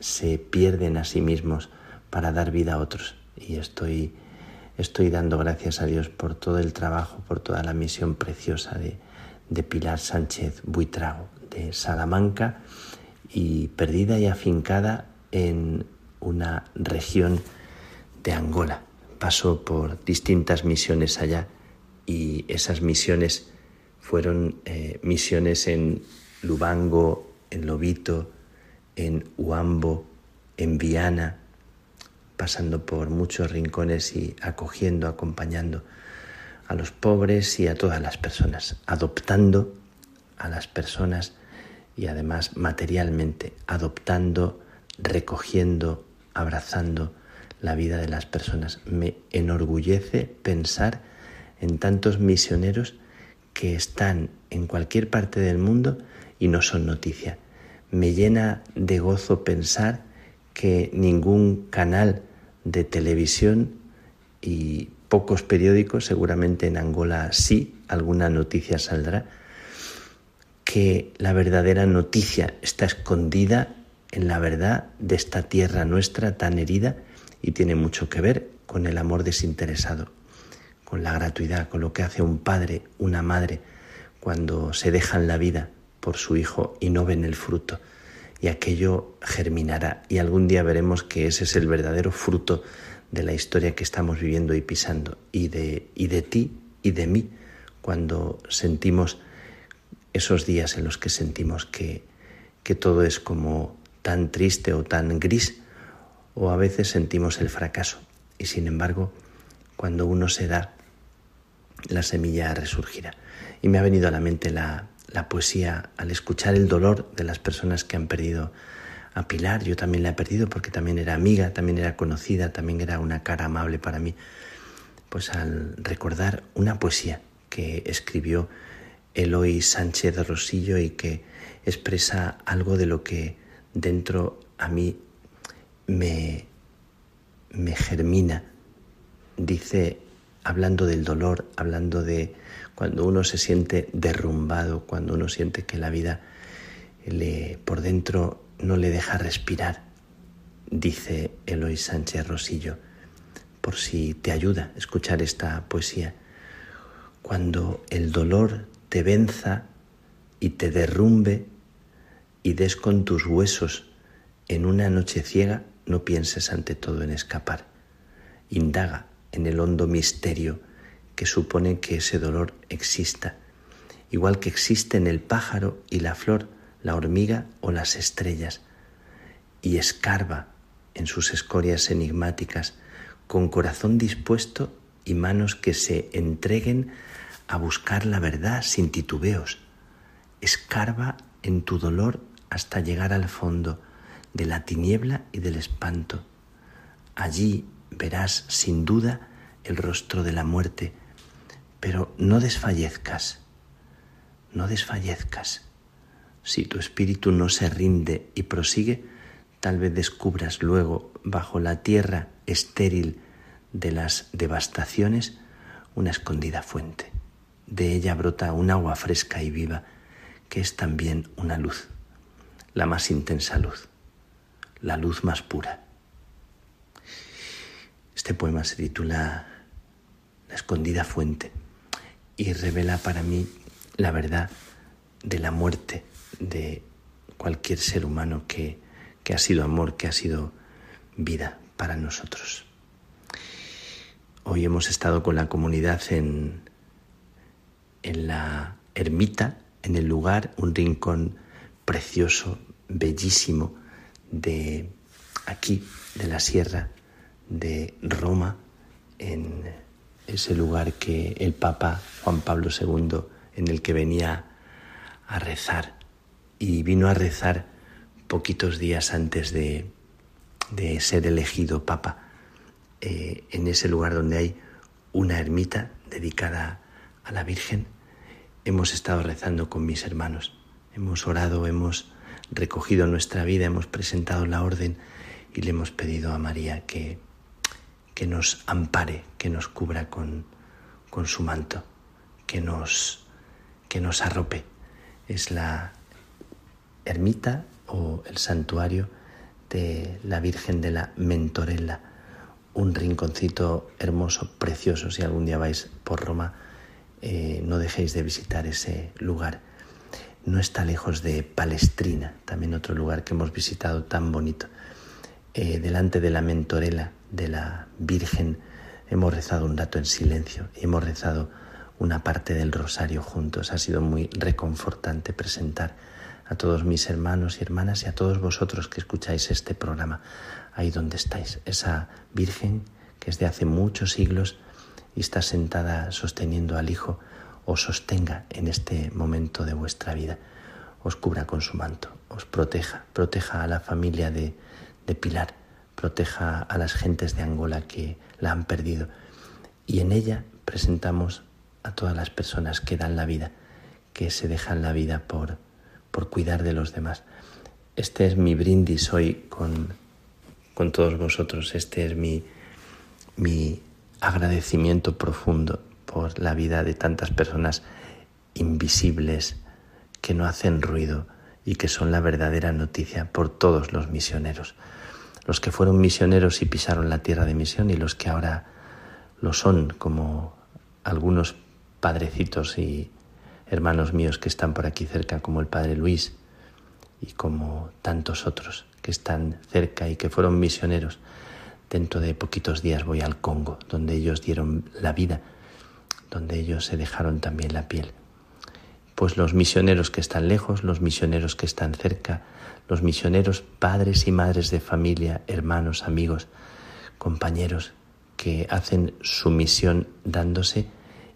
se pierden a sí mismos para dar vida a otros. Y estoy, estoy dando gracias a Dios por todo el trabajo, por toda la misión preciosa de, de Pilar Sánchez Buitrago, de Salamanca, y perdida y afincada en una región de Angola. Pasó por distintas misiones allá y esas misiones fueron eh, misiones en Lubango, en Lobito, en Uambo, en Viana, pasando por muchos rincones y acogiendo, acompañando a los pobres y a todas las personas, adoptando a las personas y además materialmente, adoptando, recogiendo, abrazando la vida de las personas. Me enorgullece pensar en tantos misioneros que están en cualquier parte del mundo y no son noticia. Me llena de gozo pensar que ningún canal de televisión y pocos periódicos, seguramente en Angola sí, alguna noticia saldrá, que la verdadera noticia está escondida en la verdad de esta tierra nuestra tan herida y tiene mucho que ver con el amor desinteresado, con la gratuidad, con lo que hace un padre, una madre, cuando se dejan la vida por su hijo y no ven el fruto. Y aquello germinará y algún día veremos que ese es el verdadero fruto de la historia que estamos viviendo y pisando y de, y de ti y de mí cuando sentimos esos días en los que sentimos que, que todo es como tan triste o tan gris o a veces sentimos el fracaso y sin embargo cuando uno se da la semilla resurgirá. Y me ha venido a la mente la, la poesía al escuchar el dolor de las personas que han perdido a Pilar. Yo también la he perdido porque también era amiga, también era conocida, también era una cara amable para mí. Pues al recordar una poesía que escribió Eloy Sánchez Rosillo y que expresa algo de lo que dentro a mí me, me germina. Dice hablando del dolor, hablando de cuando uno se siente derrumbado, cuando uno siente que la vida le, por dentro no le deja respirar, dice Eloy Sánchez Rosillo, por si te ayuda escuchar esta poesía. Cuando el dolor te venza y te derrumbe y des con tus huesos en una noche ciega, no pienses ante todo en escapar. Indaga en el hondo misterio que supone que ese dolor exista, igual que existen el pájaro y la flor, la hormiga o las estrellas, y escarba en sus escorias enigmáticas, con corazón dispuesto y manos que se entreguen a buscar la verdad sin titubeos. Escarba en tu dolor hasta llegar al fondo de la tiniebla y del espanto. Allí verás sin duda el rostro de la muerte, pero no desfallezcas, no desfallezcas. Si tu espíritu no se rinde y prosigue, tal vez descubras luego bajo la tierra estéril de las devastaciones una escondida fuente. De ella brota un agua fresca y viva que es también una luz, la más intensa luz, la luz más pura. Este poema se titula La escondida fuente y revela para mí la verdad de la muerte de cualquier ser humano que, que ha sido amor, que ha sido vida para nosotros. Hoy hemos estado con la comunidad en, en la ermita, en el lugar, un rincón precioso, bellísimo de aquí, de la sierra de Roma, en ese lugar que el Papa Juan Pablo II, en el que venía a rezar, y vino a rezar poquitos días antes de, de ser elegido Papa, eh, en ese lugar donde hay una ermita dedicada a la Virgen, hemos estado rezando con mis hermanos, hemos orado, hemos recogido nuestra vida, hemos presentado la orden y le hemos pedido a María que que nos ampare, que nos cubra con, con su manto, que nos, que nos arrope. Es la ermita o el santuario de la Virgen de la Mentorella, un rinconcito hermoso, precioso. Si algún día vais por Roma, eh, no dejéis de visitar ese lugar. No está lejos de Palestrina, también otro lugar que hemos visitado tan bonito. Eh, delante de la Mentorella de la Virgen hemos rezado un rato en silencio y hemos rezado una parte del rosario juntos. Ha sido muy reconfortante presentar a todos mis hermanos y hermanas y a todos vosotros que escucháis este programa ahí donde estáis. Esa Virgen que es de hace muchos siglos y está sentada sosteniendo al Hijo, os sostenga en este momento de vuestra vida, os cubra con su manto, os proteja, proteja a la familia de, de Pilar proteja a las gentes de Angola que la han perdido. Y en ella presentamos a todas las personas que dan la vida, que se dejan la vida por, por cuidar de los demás. Este es mi brindis hoy con, con todos vosotros, este es mi, mi agradecimiento profundo por la vida de tantas personas invisibles que no hacen ruido y que son la verdadera noticia por todos los misioneros los que fueron misioneros y pisaron la tierra de misión y los que ahora lo son, como algunos padrecitos y hermanos míos que están por aquí cerca, como el Padre Luis y como tantos otros que están cerca y que fueron misioneros. Dentro de poquitos días voy al Congo, donde ellos dieron la vida, donde ellos se dejaron también la piel. Pues los misioneros que están lejos, los misioneros que están cerca, los misioneros, padres y madres de familia, hermanos, amigos, compañeros que hacen su misión dándose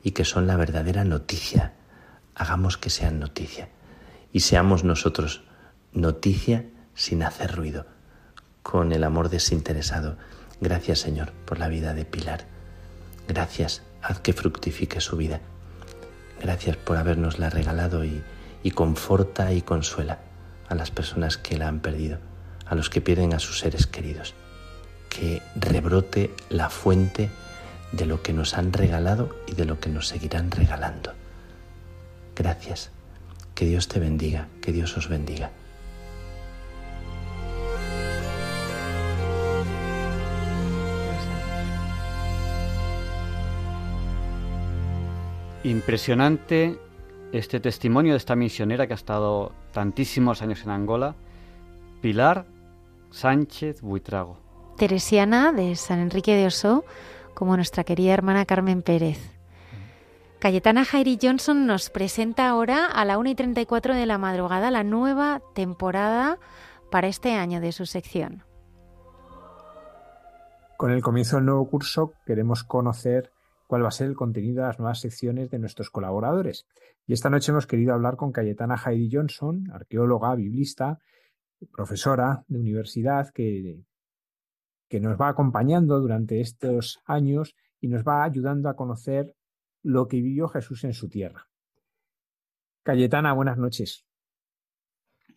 y que son la verdadera noticia. Hagamos que sean noticia y seamos nosotros noticia sin hacer ruido, con el amor desinteresado. Gracias Señor por la vida de Pilar. Gracias, haz que fructifique su vida. Gracias por habernosla regalado y, y conforta y consuela a las personas que la han perdido, a los que pierden a sus seres queridos. Que rebrote la fuente de lo que nos han regalado y de lo que nos seguirán regalando. Gracias. Que Dios te bendiga, que Dios os bendiga. Impresionante este testimonio de esta misionera que ha estado tantísimos años en Angola, Pilar Sánchez Buitrago. Teresiana de San Enrique de Oso, como nuestra querida hermana Carmen Pérez. Cayetana Jairi Johnson nos presenta ahora a la 1 y 34 de la madrugada la nueva temporada para este año de su sección. Con el comienzo del nuevo curso queremos conocer cuál va a ser el contenido de las nuevas secciones de nuestros colaboradores. Y esta noche hemos querido hablar con Cayetana Heidi Johnson, arqueóloga, biblista, profesora de universidad, que, que nos va acompañando durante estos años y nos va ayudando a conocer lo que vivió Jesús en su tierra. Cayetana, buenas noches.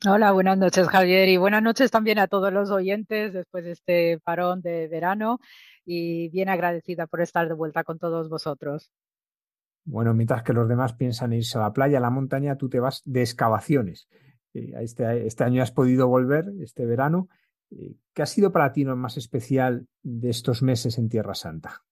Hola, buenas noches Javier y buenas noches también a todos los oyentes después de este parón de verano y bien agradecida por estar de vuelta con todos vosotros. Bueno, mientras que los demás piensan irse a la playa, a la montaña, tú te vas de excavaciones. Eh, este, este, año has podido volver, este verano. Eh, ¿Qué ha sido para ti lo más especial de estos meses en Tierra Santa?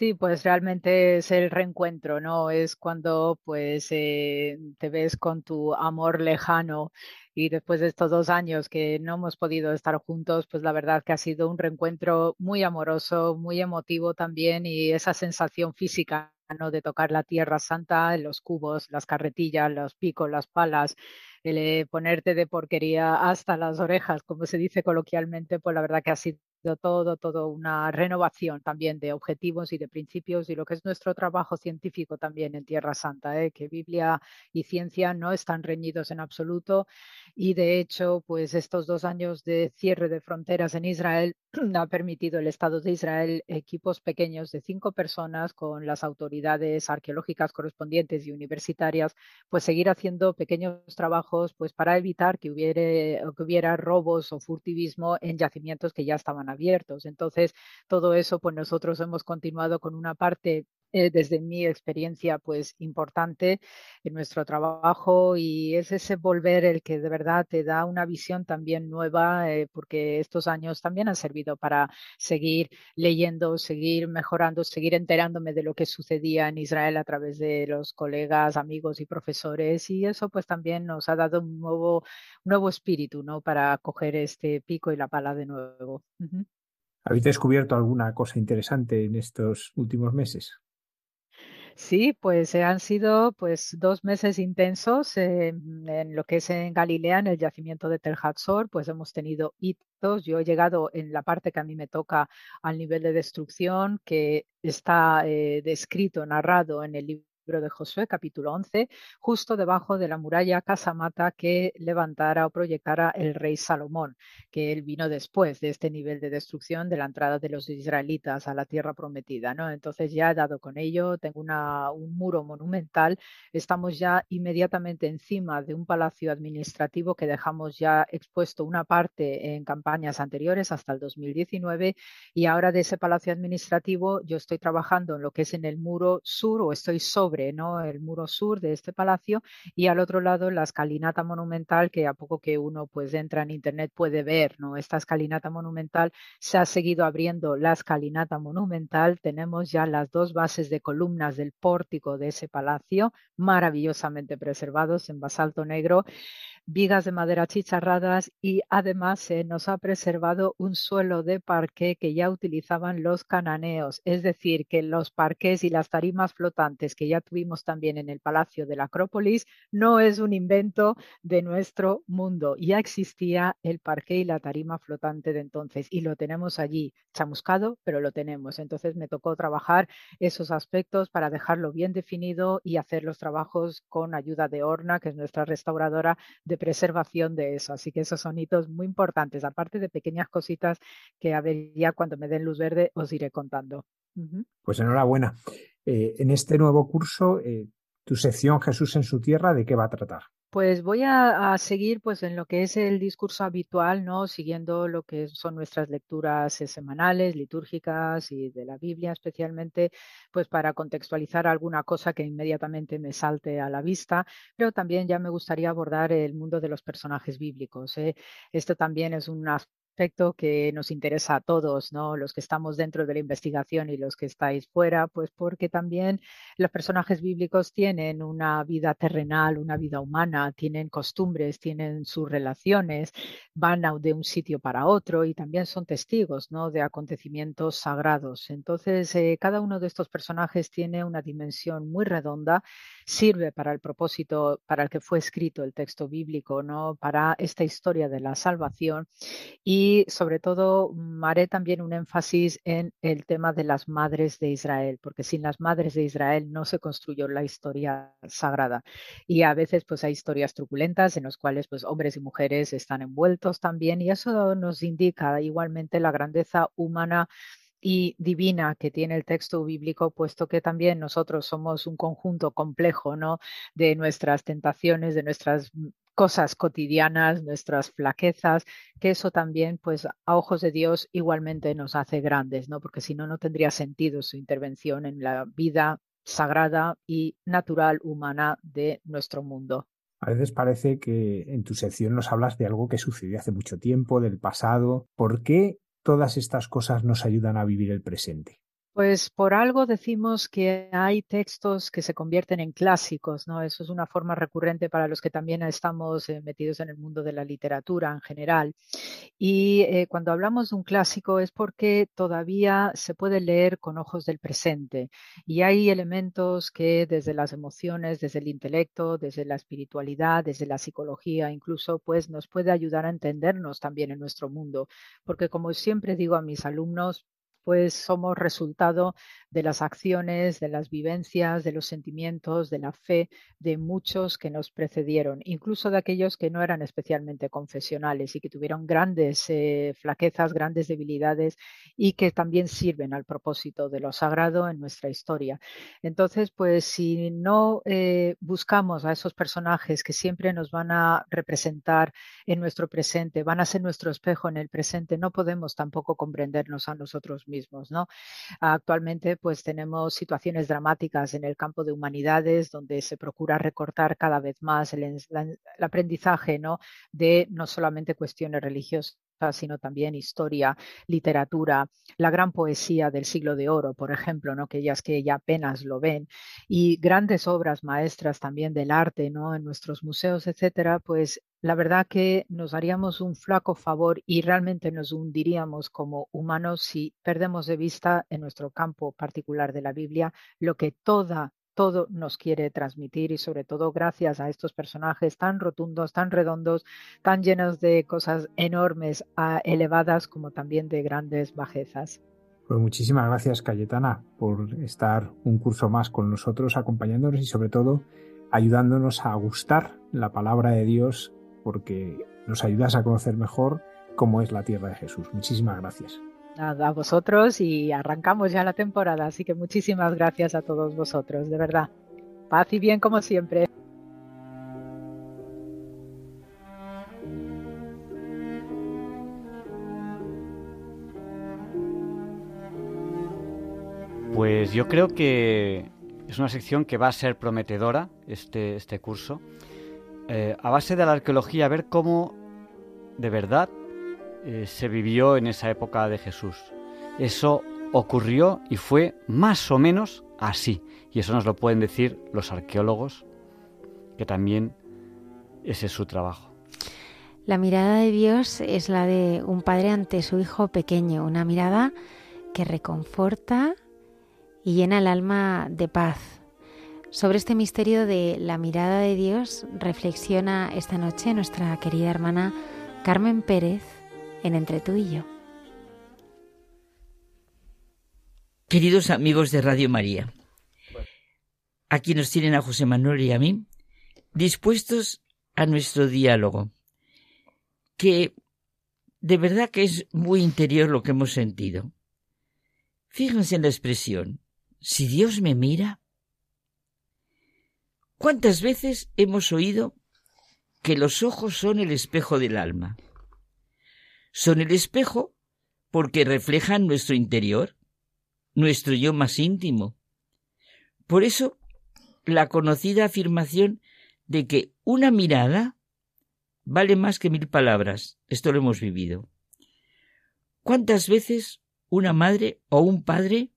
Sí, pues realmente es el reencuentro, ¿no? Es cuando pues eh, te ves con tu amor lejano y después de estos dos años que no hemos podido estar juntos, pues la verdad que ha sido un reencuentro muy amoroso, muy emotivo también y esa sensación física ¿no? de tocar la tierra santa, los cubos, las carretillas, los picos, las palas, el eh, ponerte de porquería hasta las orejas, como se dice coloquialmente, pues la verdad que ha sido todo, todo una renovación también de objetivos y de principios y lo que es nuestro trabajo científico también en Tierra Santa, ¿eh? que Biblia y ciencia no están reñidos en absoluto y de hecho, pues estos dos años de cierre de fronteras en Israel [clears throat] ha permitido el Estado de Israel equipos pequeños de cinco personas con las autoridades arqueológicas correspondientes y universitarias, pues seguir haciendo pequeños trabajos pues para evitar que hubiera, que hubiera robos o furtivismo en yacimientos que ya estaban abiertos. Entonces, todo eso, pues nosotros hemos continuado con una parte eh, desde mi experiencia, pues importante en nuestro trabajo y es ese volver el que de verdad te da una visión también nueva, eh, porque estos años también han servido para seguir leyendo, seguir mejorando, seguir enterándome de lo que sucedía en Israel a través de los colegas, amigos y profesores y eso pues también nos ha dado un nuevo, nuevo espíritu, ¿no? Para coger este pico y la pala de nuevo. ¿Habéis descubierto alguna cosa interesante en estos últimos meses? Sí, pues han sido pues dos meses intensos en lo que es en Galilea, en el yacimiento de Tel Hatzor, pues hemos tenido hitos. Yo he llegado en la parte que a mí me toca al nivel de destrucción que está eh, descrito, narrado en el libro de Josué, capítulo 11, justo debajo de la muralla casamata que levantara o proyectara el rey Salomón, que él vino después de este nivel de destrucción de la entrada de los israelitas a la tierra prometida. ¿no? Entonces ya he dado con ello, tengo una, un muro monumental, estamos ya inmediatamente encima de un palacio administrativo que dejamos ya expuesto una parte en campañas anteriores hasta el 2019 y ahora de ese palacio administrativo yo estoy trabajando en lo que es en el muro sur o estoy sobre el muro sur de este palacio y al otro lado la escalinata monumental que a poco que uno pues entra en internet puede ver, ¿no? Esta escalinata monumental se ha seguido abriendo la escalinata monumental, tenemos ya las dos bases de columnas del pórtico de ese palacio maravillosamente preservados en basalto negro vigas de madera chicharradas y además se nos ha preservado un suelo de parque que ya utilizaban los cananeos, es decir, que los parques y las tarimas flotantes que ya tuvimos también en el Palacio de la Acrópolis no es un invento de nuestro mundo, ya existía el parque y la tarima flotante de entonces y lo tenemos allí, chamuscado, pero lo tenemos. Entonces me tocó trabajar esos aspectos para dejarlo bien definido y hacer los trabajos con ayuda de Orna, que es nuestra restauradora de preservación de eso. Así que esos son hitos muy importantes, aparte de pequeñas cositas que a ver ya cuando me den luz verde os iré contando. Pues enhorabuena. Eh, en este nuevo curso, eh, tu sección Jesús en su tierra, ¿de qué va a tratar? Pues voy a, seguir pues en lo que es el discurso habitual, ¿no? Siguiendo lo que son nuestras lecturas eh, semanales, litúrgicas y de la Biblia especialmente, pues para contextualizar alguna cosa que inmediatamente me salte a la vista, pero también ya me gustaría abordar el mundo de los personajes bíblicos. Esto también es un aspecto que nos interesa a todos, ¿no? Los que estamos dentro de la investigación y los que estáis fuera, pues porque también los personajes bíblicos tienen una vida terrenal, una vida humana, tienen costumbres, tienen sus relaciones, van de un sitio para otro y también son testigos, ¿no? De acontecimientos sagrados. Entonces, eh, cada uno de estos personajes tiene una dimensión muy redonda, sirve para el propósito para el que fue escrito el texto bíblico, ¿no? Para esta historia de la salvación y y sobre todo haré también un énfasis en el tema de las madres de Israel, porque sin las madres de Israel no se construyó la historia sagrada. Y a veces pues hay historias truculentas en las cuales pues hombres y mujeres están envueltos también y eso nos indica igualmente la grandeza humana y divina que tiene el texto bíblico, puesto que también nosotros somos un conjunto complejo, ¿no? De nuestras tentaciones, de nuestras mm, cosas cotidianas, nuestras flaquezas, que eso también, pues, a ojos de Dios igualmente nos hace grandes, ¿no? Porque si no, no tendría sentido su intervención en la vida sagrada y natural humana de nuestro mundo. A veces parece que en tu sección nos hablas de algo que sucedió hace mucho tiempo, del pasado. ¿Por qué todas estas cosas nos ayudan a vivir el presente? Pues por algo decimos que hay textos que se convierten en clásicos, ¿no? Eso es una forma recurrente para los que también estamos eh, metidos en el mundo de la literatura en general. Y eh, cuando hablamos de un clásico es porque todavía se puede leer con ojos del presente y hay elementos que desde las emociones, desde el intelecto, desde la espiritualidad, desde la psicología incluso, pues nos puede ayudar a entendernos también en nuestro mundo. Porque como siempre digo a mis alumnos, pues somos resultado de las acciones, de las vivencias, de los sentimientos, de la fe de muchos que nos precedieron, incluso de aquellos que no eran especialmente confesionales y que tuvieron grandes eh, flaquezas, grandes debilidades y que también sirven al propósito de lo sagrado en nuestra historia. Entonces, pues si no eh, buscamos a esos personajes que siempre nos van a representar en nuestro presente, van a ser nuestro espejo en el presente, no podemos tampoco comprendernos a nosotros mismos, ¿no? Actualmente, pues tenemos situaciones dramáticas en el campo de humanidades donde se procura recortar cada vez más el, aprendizaje, ¿no? De no solamente cuestiones religiosas sino también historia, literatura, la gran poesía del siglo de oro, por ejemplo, ¿no? que que ya apenas lo ven, y grandes obras maestras también del arte, ¿no? En nuestros museos, etcétera, pues la verdad que nos haríamos un flaco favor y realmente nos hundiríamos como humanos si perdemos de vista en nuestro campo particular de la Biblia lo que toda todo nos quiere transmitir y sobre todo gracias a estos personajes tan rotundos, tan redondos, tan llenos de cosas enormes, elevadas como también de grandes bajezas. Pues muchísimas gracias Cayetana por estar un curso más con nosotros, acompañándonos y sobre todo ayudándonos a gustar la palabra de Dios porque nos ayudas a conocer mejor cómo es la tierra de Jesús. Muchísimas gracias a vosotros y arrancamos ya la temporada, así que muchísimas gracias a todos vosotros, de verdad. Paz y bien como siempre. Pues yo creo que es una sección que va a ser prometedora, este, este curso, eh, a base de la arqueología, ver cómo de verdad eh, se vivió en esa época de Jesús. Eso ocurrió y fue más o menos así. Y eso nos lo pueden decir los arqueólogos, que también ese es su trabajo. La mirada de Dios es la de un padre ante su hijo pequeño, una mirada que reconforta y llena el alma de paz. Sobre este misterio de la mirada de Dios reflexiona esta noche nuestra querida hermana Carmen Pérez en Entre tú y yo. Queridos amigos de Radio María, aquí nos tienen a José Manuel y a mí dispuestos a nuestro diálogo, que de verdad que es muy interior lo que hemos sentido. Fíjense en la expresión, si Dios me mira. ¿Cuántas veces hemos oído que los ojos son el espejo del alma. Son el espejo porque reflejan nuestro interior, nuestro yo más íntimo. Por eso, la conocida afirmación de que una mirada vale más que mil palabras. Esto lo hemos vivido. ¿Cuántas veces una madre o un padre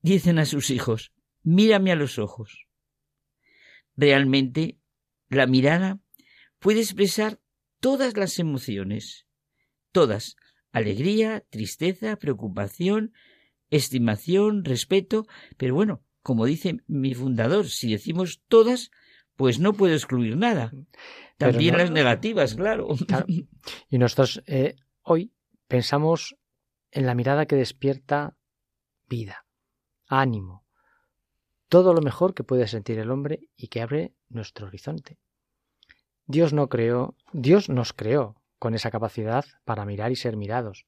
dicen a sus hijos, mírame a los ojos? Realmente, la mirada puede expresar todas las emociones, todas, alegría, tristeza, preocupación, estimación, respeto, pero bueno, como dice mi fundador, si decimos todas, pues no puedo excluir nada. También las negativas, [laughs] claro. Y nosotros eh, hoy pensamos en la mirada que despierta vida, ánimo, todo lo mejor que puede sentir el hombre y que abre nuestro horizonte. Dios no creó, Dios nos creó con esa capacidad para mirar y ser mirados.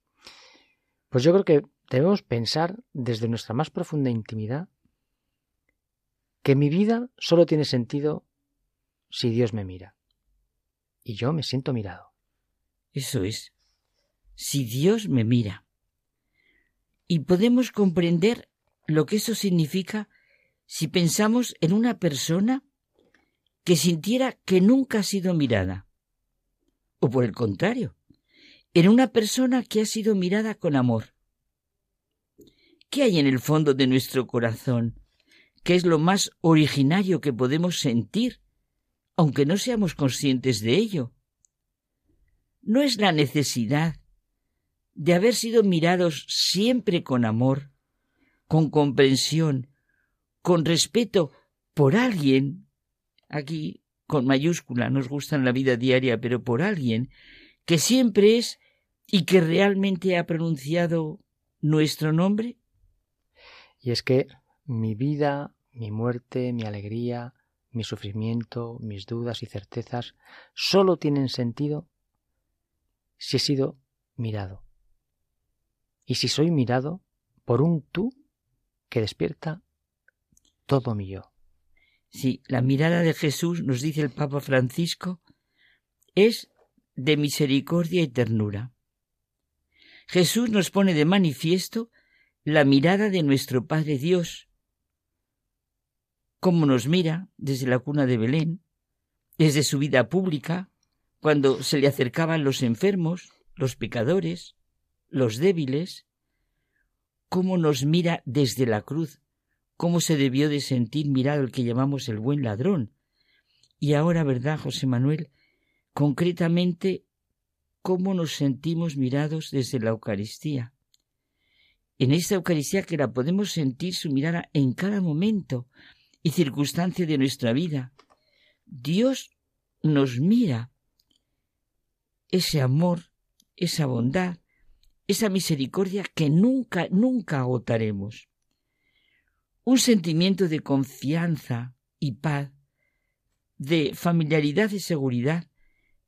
Pues yo creo que debemos pensar desde nuestra más profunda intimidad que mi vida solo tiene sentido si Dios me mira. Y yo me siento mirado. Eso es. Si Dios me mira. Y podemos comprender lo que eso significa si pensamos en una persona que sintiera que nunca ha sido mirada. O por el contrario, en una persona que ha sido mirada con amor. ¿Qué hay en el fondo de nuestro corazón? ¿Qué es lo más originario que podemos sentir aunque no seamos conscientes de ello. No es la necesidad de haber sido mirados siempre con amor, con comprensión, con respeto por alguien, aquí con mayúscula, nos gusta en la vida diaria, pero por alguien que siempre es y que realmente ha pronunciado nuestro nombre? Y es que mi vida, mi muerte, mi alegría, mi sufrimiento, mis dudas y certezas solo tienen sentido si he sido mirado. Y si soy mirado por un tú que despierta todo mi yo. Sí, la mirada de Jesús, nos dice el Papa Francisco, es de misericordia y ternura. Jesús nos pone de manifiesto la mirada de nuestro Padre Dios, cómo nos mira desde la cuna de Belén, desde su vida pública, cuando se le acercaban los enfermos, los pecadores, los débiles, cómo nos mira desde la cruz, cómo se debió de sentir mirado el que llamamos el buen ladrón. Y ahora, ¿verdad, José Manuel? Concretamente, cómo nos sentimos mirados desde la Eucaristía. En esta Eucaristía que la podemos sentir su mirada en cada momento, y circunstancia de nuestra vida. Dios nos mira. Ese amor, esa bondad, esa misericordia que nunca, nunca agotaremos. Un sentimiento de confianza y paz, de familiaridad y seguridad,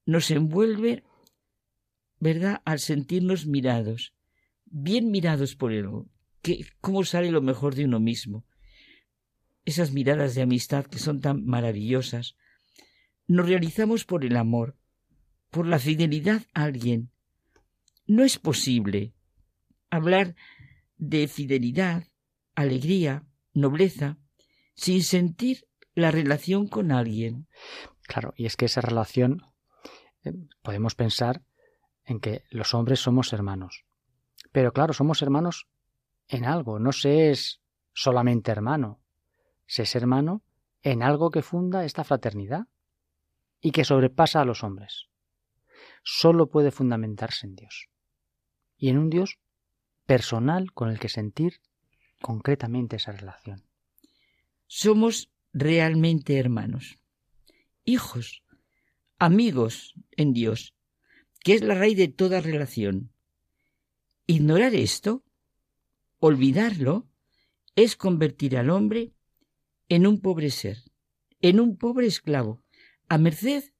nos envuelve, ¿verdad?, al sentirnos mirados, bien mirados por Él. Que, ¿Cómo sale lo mejor de uno mismo? esas miradas de amistad que son tan maravillosas, nos realizamos por el amor, por la fidelidad a alguien. No es posible hablar de fidelidad, alegría, nobleza, sin sentir la relación con alguien. Claro, y es que esa relación eh, podemos pensar en que los hombres somos hermanos. Pero claro, somos hermanos en algo, no se es solamente hermano, se es hermano en algo que funda esta fraternidad y que sobrepasa a los hombres. Solo puede fundamentarse en Dios. Y en un Dios personal con el que sentir concretamente esa relación. Somos realmente hermanos, hijos, amigos en Dios, que es la raíz de toda relación. Ignorar esto, olvidarlo, es convertir al hombre en un pobre ser, en un pobre esclavo, a merced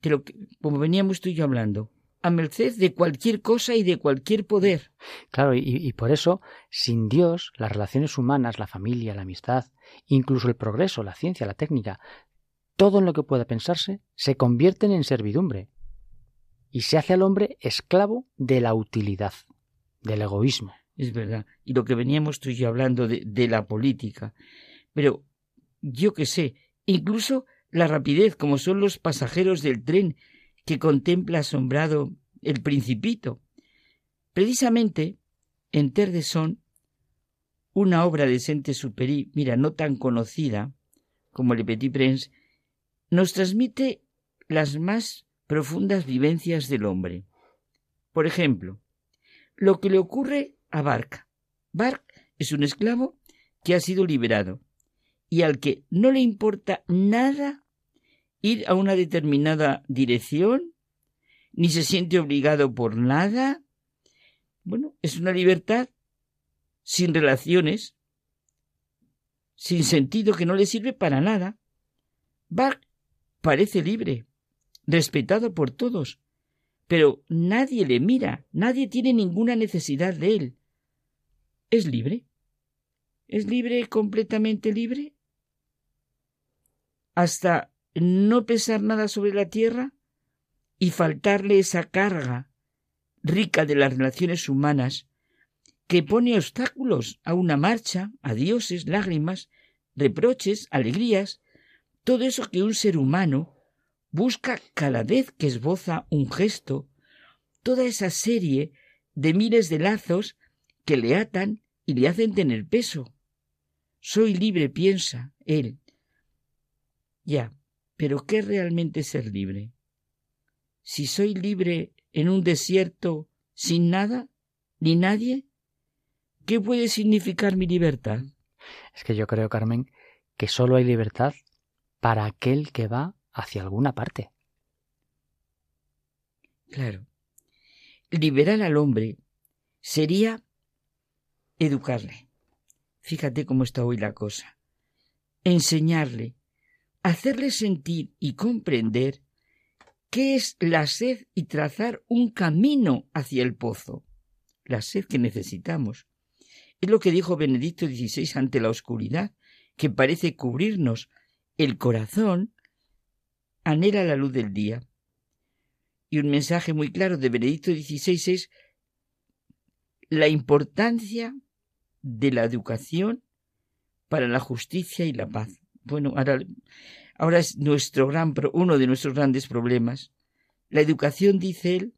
de lo que, como veníamos tú y yo hablando, a merced de cualquier cosa y de cualquier poder. Claro, y, y, por eso, sin Dios, las relaciones humanas, la familia, la amistad, incluso el progreso, la ciencia, la técnica, todo en lo que pueda pensarse, se convierten en servidumbre y se hace al hombre esclavo de la utilidad, del egoísmo. Es verdad. Y lo que veníamos tú y yo hablando de, de la política. Pero yo qué sé, incluso la rapidez, como son los pasajeros del tren que contempla asombrado el principito. Precisamente en Terdesón, una obra de Saint-Exupéry, mira, no tan conocida como Le Petit Prince, nos transmite las más profundas vivencias del hombre. Por ejemplo, lo que le ocurre a Bark. Bark es un esclavo que ha sido liberado y al que no le importa nada ir a una determinada dirección, ni se siente obligado por nada. Bueno, es una libertad sin relaciones, sin sentido que no le sirve para nada. Bark parece libre, respetado por todos, pero nadie le mira, nadie tiene ninguna necesidad de él. ¿Es libre? ¿Es libre, completamente libre? Hasta no pesar nada sobre la tierra y faltarle esa carga rica de las relaciones humanas que pone obstáculos a una marcha, a dioses, lágrimas, reproches, alegrías, todo eso que un ser humano busca cada vez que esboza un gesto, toda esa serie de miles de lazos que le atan y le hacen tener peso. Soy libre, piensa él. Ya, pero ¿qué es realmente ser libre? Si soy libre en un desierto sin nada, ni nadie, ¿qué puede significar mi libertad? Es que yo creo, Carmen, que solo hay libertad para aquel que va hacia alguna parte. Claro. Liberar al hombre sería educarle. Fíjate cómo está hoy la cosa. Enseñarle hacerle sentir y comprender qué es la sed y trazar un camino hacia el pozo, la sed que necesitamos. Es lo que dijo Benedicto XVI ante la oscuridad, que parece cubrirnos. El corazón anhela la luz del día. Y un mensaje muy claro de Benedicto XVI es la importancia de la educación para la justicia y la paz bueno, ahora, es nuestro gran, uno de nuestros grandes problemas. La educación, dice él,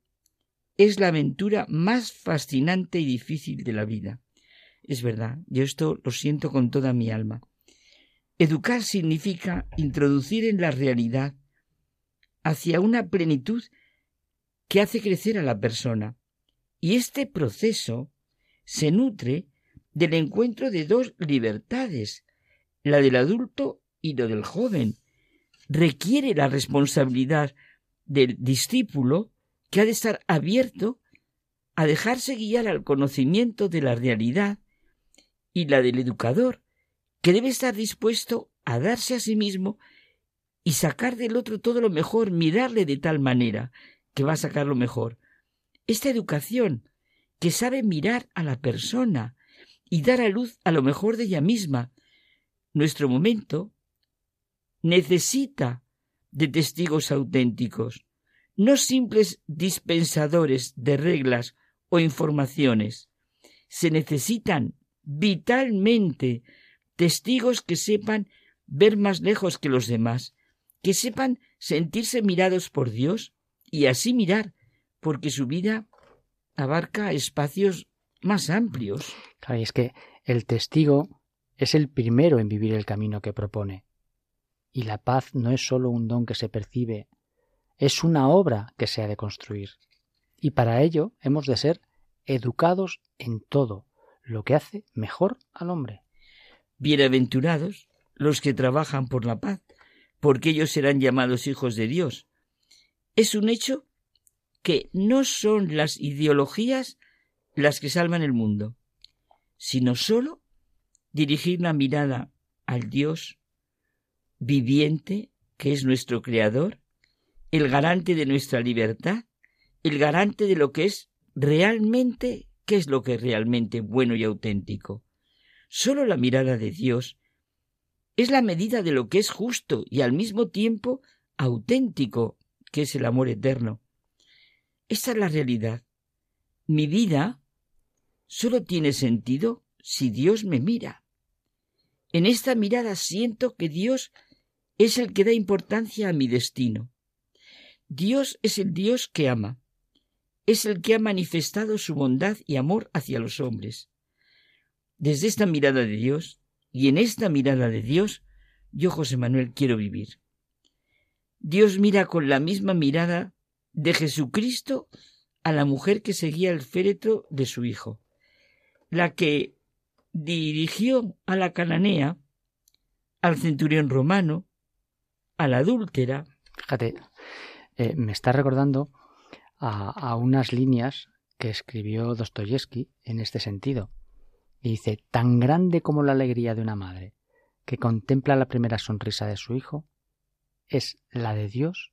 es la aventura más fascinante y difícil de la vida. Es verdad, yo esto lo siento con toda mi alma. Educar significa introducir en la realidad hacia una plenitud que hace crecer a la persona. Y este proceso se nutre del encuentro de dos libertades, la del adulto y la del joven. Requiere la responsabilidad del discípulo que ha de estar abierto a dejarse guiar al conocimiento de la realidad y la del educador, que debe estar dispuesto a darse a sí mismo y sacar del otro todo lo mejor, mirarle de tal manera que va a sacar lo mejor. Esta educación que sabe mirar a la persona y dar a luz a lo mejor de ella misma, nuestro momento necesita de testigos auténticos, no simples dispensadores de reglas o informaciones. Se necesitan vitalmente testigos que sepan ver más lejos que los demás, que sepan sentirse mirados por Dios y así mirar, porque su vida abarca espacios más amplios. Es que el testigo es el primero en vivir el camino que propone. Y la paz no es sólo un don que se percibe, es una obra que se ha de construir. Y para ello hemos de ser educados en todo, lo que hace mejor al hombre. Bienaventurados los que trabajan por la paz, porque ellos serán llamados hijos de Dios. Es un hecho que no son las ideologías las que salvan el mundo, sino sólo dirigir la mirada al Dios viviente, que es nuestro Creador, el garante de nuestra libertad, el garante de lo que es realmente, qué es lo que es realmente bueno y auténtico. Solo la mirada de Dios es la medida de lo que es justo y al mismo tiempo auténtico, que es el amor eterno. Esa es la realidad. Mi vida solo tiene sentido si Dios me mira. En esta mirada siento que Dios es el que da importancia a mi destino. Dios es el Dios que ama. Es el que ha manifestado su bondad y amor hacia los hombres. Desde esta mirada de Dios, y en esta mirada de Dios, yo, José Manuel, quiero vivir. Dios mira con la misma mirada de Jesucristo a la mujer que seguía el féretro de su hijo, la que dirigió a la cananea, al centurión romano, a la adúltera. Fíjate, eh, me está recordando a, unas líneas que escribió Dostoyevsky en este sentido. Y dice, tan grande como la alegría de una madre que contempla la primera sonrisa de su hijo, es la de Dios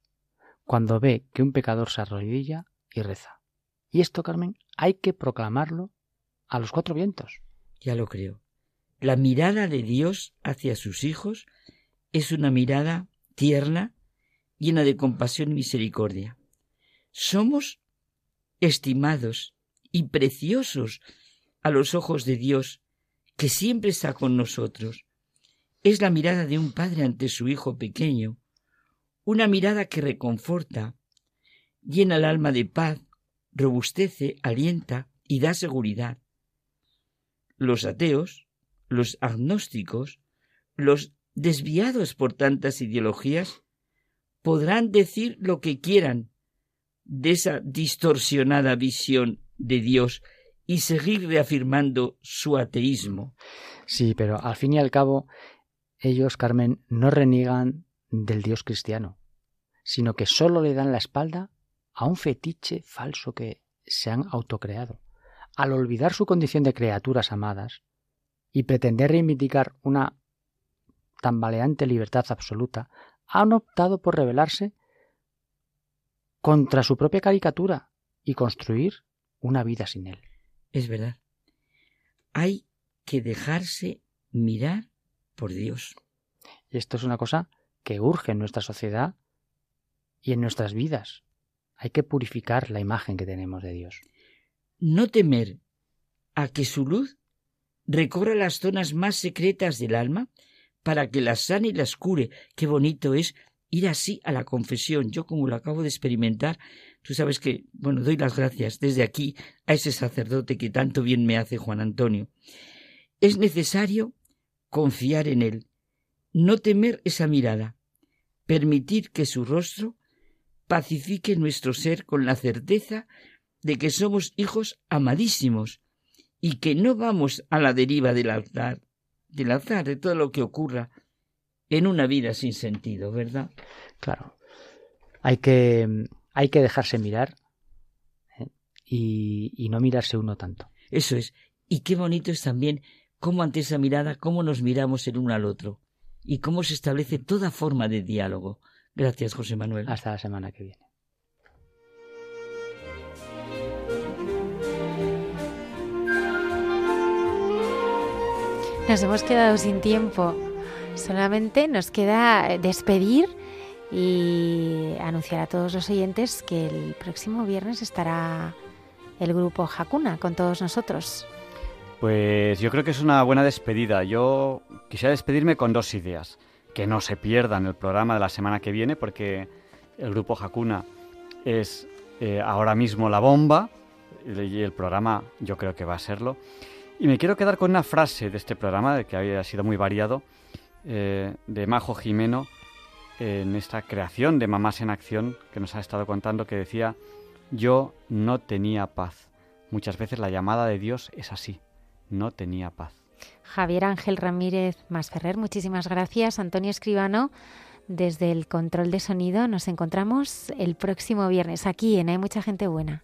cuando ve que un pecador se arrodilla y reza. Y esto, Carmen, hay que proclamarlo a los cuatro vientos. Ya lo creo. La mirada de Dios hacia sus hijos es una mirada tierna, llena de compasión y misericordia. Somos estimados y preciosos a los ojos de Dios, que siempre está con nosotros. Es la mirada de un padre ante su hijo pequeño, una mirada que reconforta, llena el alma de paz, robustece, alienta y da seguridad. Los ateos, los agnósticos, los desviados por tantas ideologías, podrán decir lo que quieran de esa distorsionada visión de Dios y seguir reafirmando su ateísmo. Sí, pero al fin y al cabo, ellos, Carmen, no reniegan del Dios cristiano, sino que sólo le dan la espalda a un fetiche falso que se han autocreado. Al olvidar su condición de criaturas amadas y pretender reivindicar una tambaleante libertad absoluta, han optado por rebelarse contra su propia caricatura y construir una vida sin él. Es verdad. Hay que dejarse mirar por Dios. Y esto es una cosa que urge en nuestra sociedad y en nuestras vidas. Hay que purificar la imagen que tenemos de Dios. No temer a que su luz recorra las zonas más secretas del alma para que las sane y las cure. Qué bonito es ir así a la confesión. Yo como lo acabo de experimentar, tú sabes que, bueno, doy las gracias desde aquí a ese sacerdote que tanto bien me hace Juan Antonio. Es necesario confiar en él, no temer esa mirada, permitir que su rostro pacifique nuestro ser con la certeza de que somos hijos amadísimos y que no vamos a la deriva del altar, del altar, de todo lo que ocurra en una vida sin sentido, ¿verdad? Claro. Hay que, hay que dejarse mirar ¿eh? y, y no mirarse uno tanto. Eso es. Y qué bonito es también cómo ante esa mirada, cómo nos miramos el uno al otro y cómo se establece toda forma de diálogo. Gracias, José Manuel. Hasta la semana que viene. Nos hemos quedado sin tiempo. Solamente nos queda despedir y anunciar a todos los oyentes que el próximo viernes estará el grupo Hakuna con todos nosotros. Pues yo creo que es una buena despedida. Yo quisiera despedirme con dos ideas. Que no se pierdan el programa de la semana que viene porque el grupo Hakuna es eh, ahora mismo la bomba y el programa yo creo que va a serlo. Y me quiero quedar con una frase de este programa, que había sido muy variado, eh, de Majo Jimeno, en esta creación de Mamás en Acción que nos ha estado contando, que decía, yo no tenía paz. Muchas veces la llamada de Dios es así, no tenía paz. Javier Ángel Ramírez Masferrer, muchísimas gracias. Antonio Escribano, desde el control de sonido, nos encontramos el próximo viernes aquí en Hay mucha gente buena.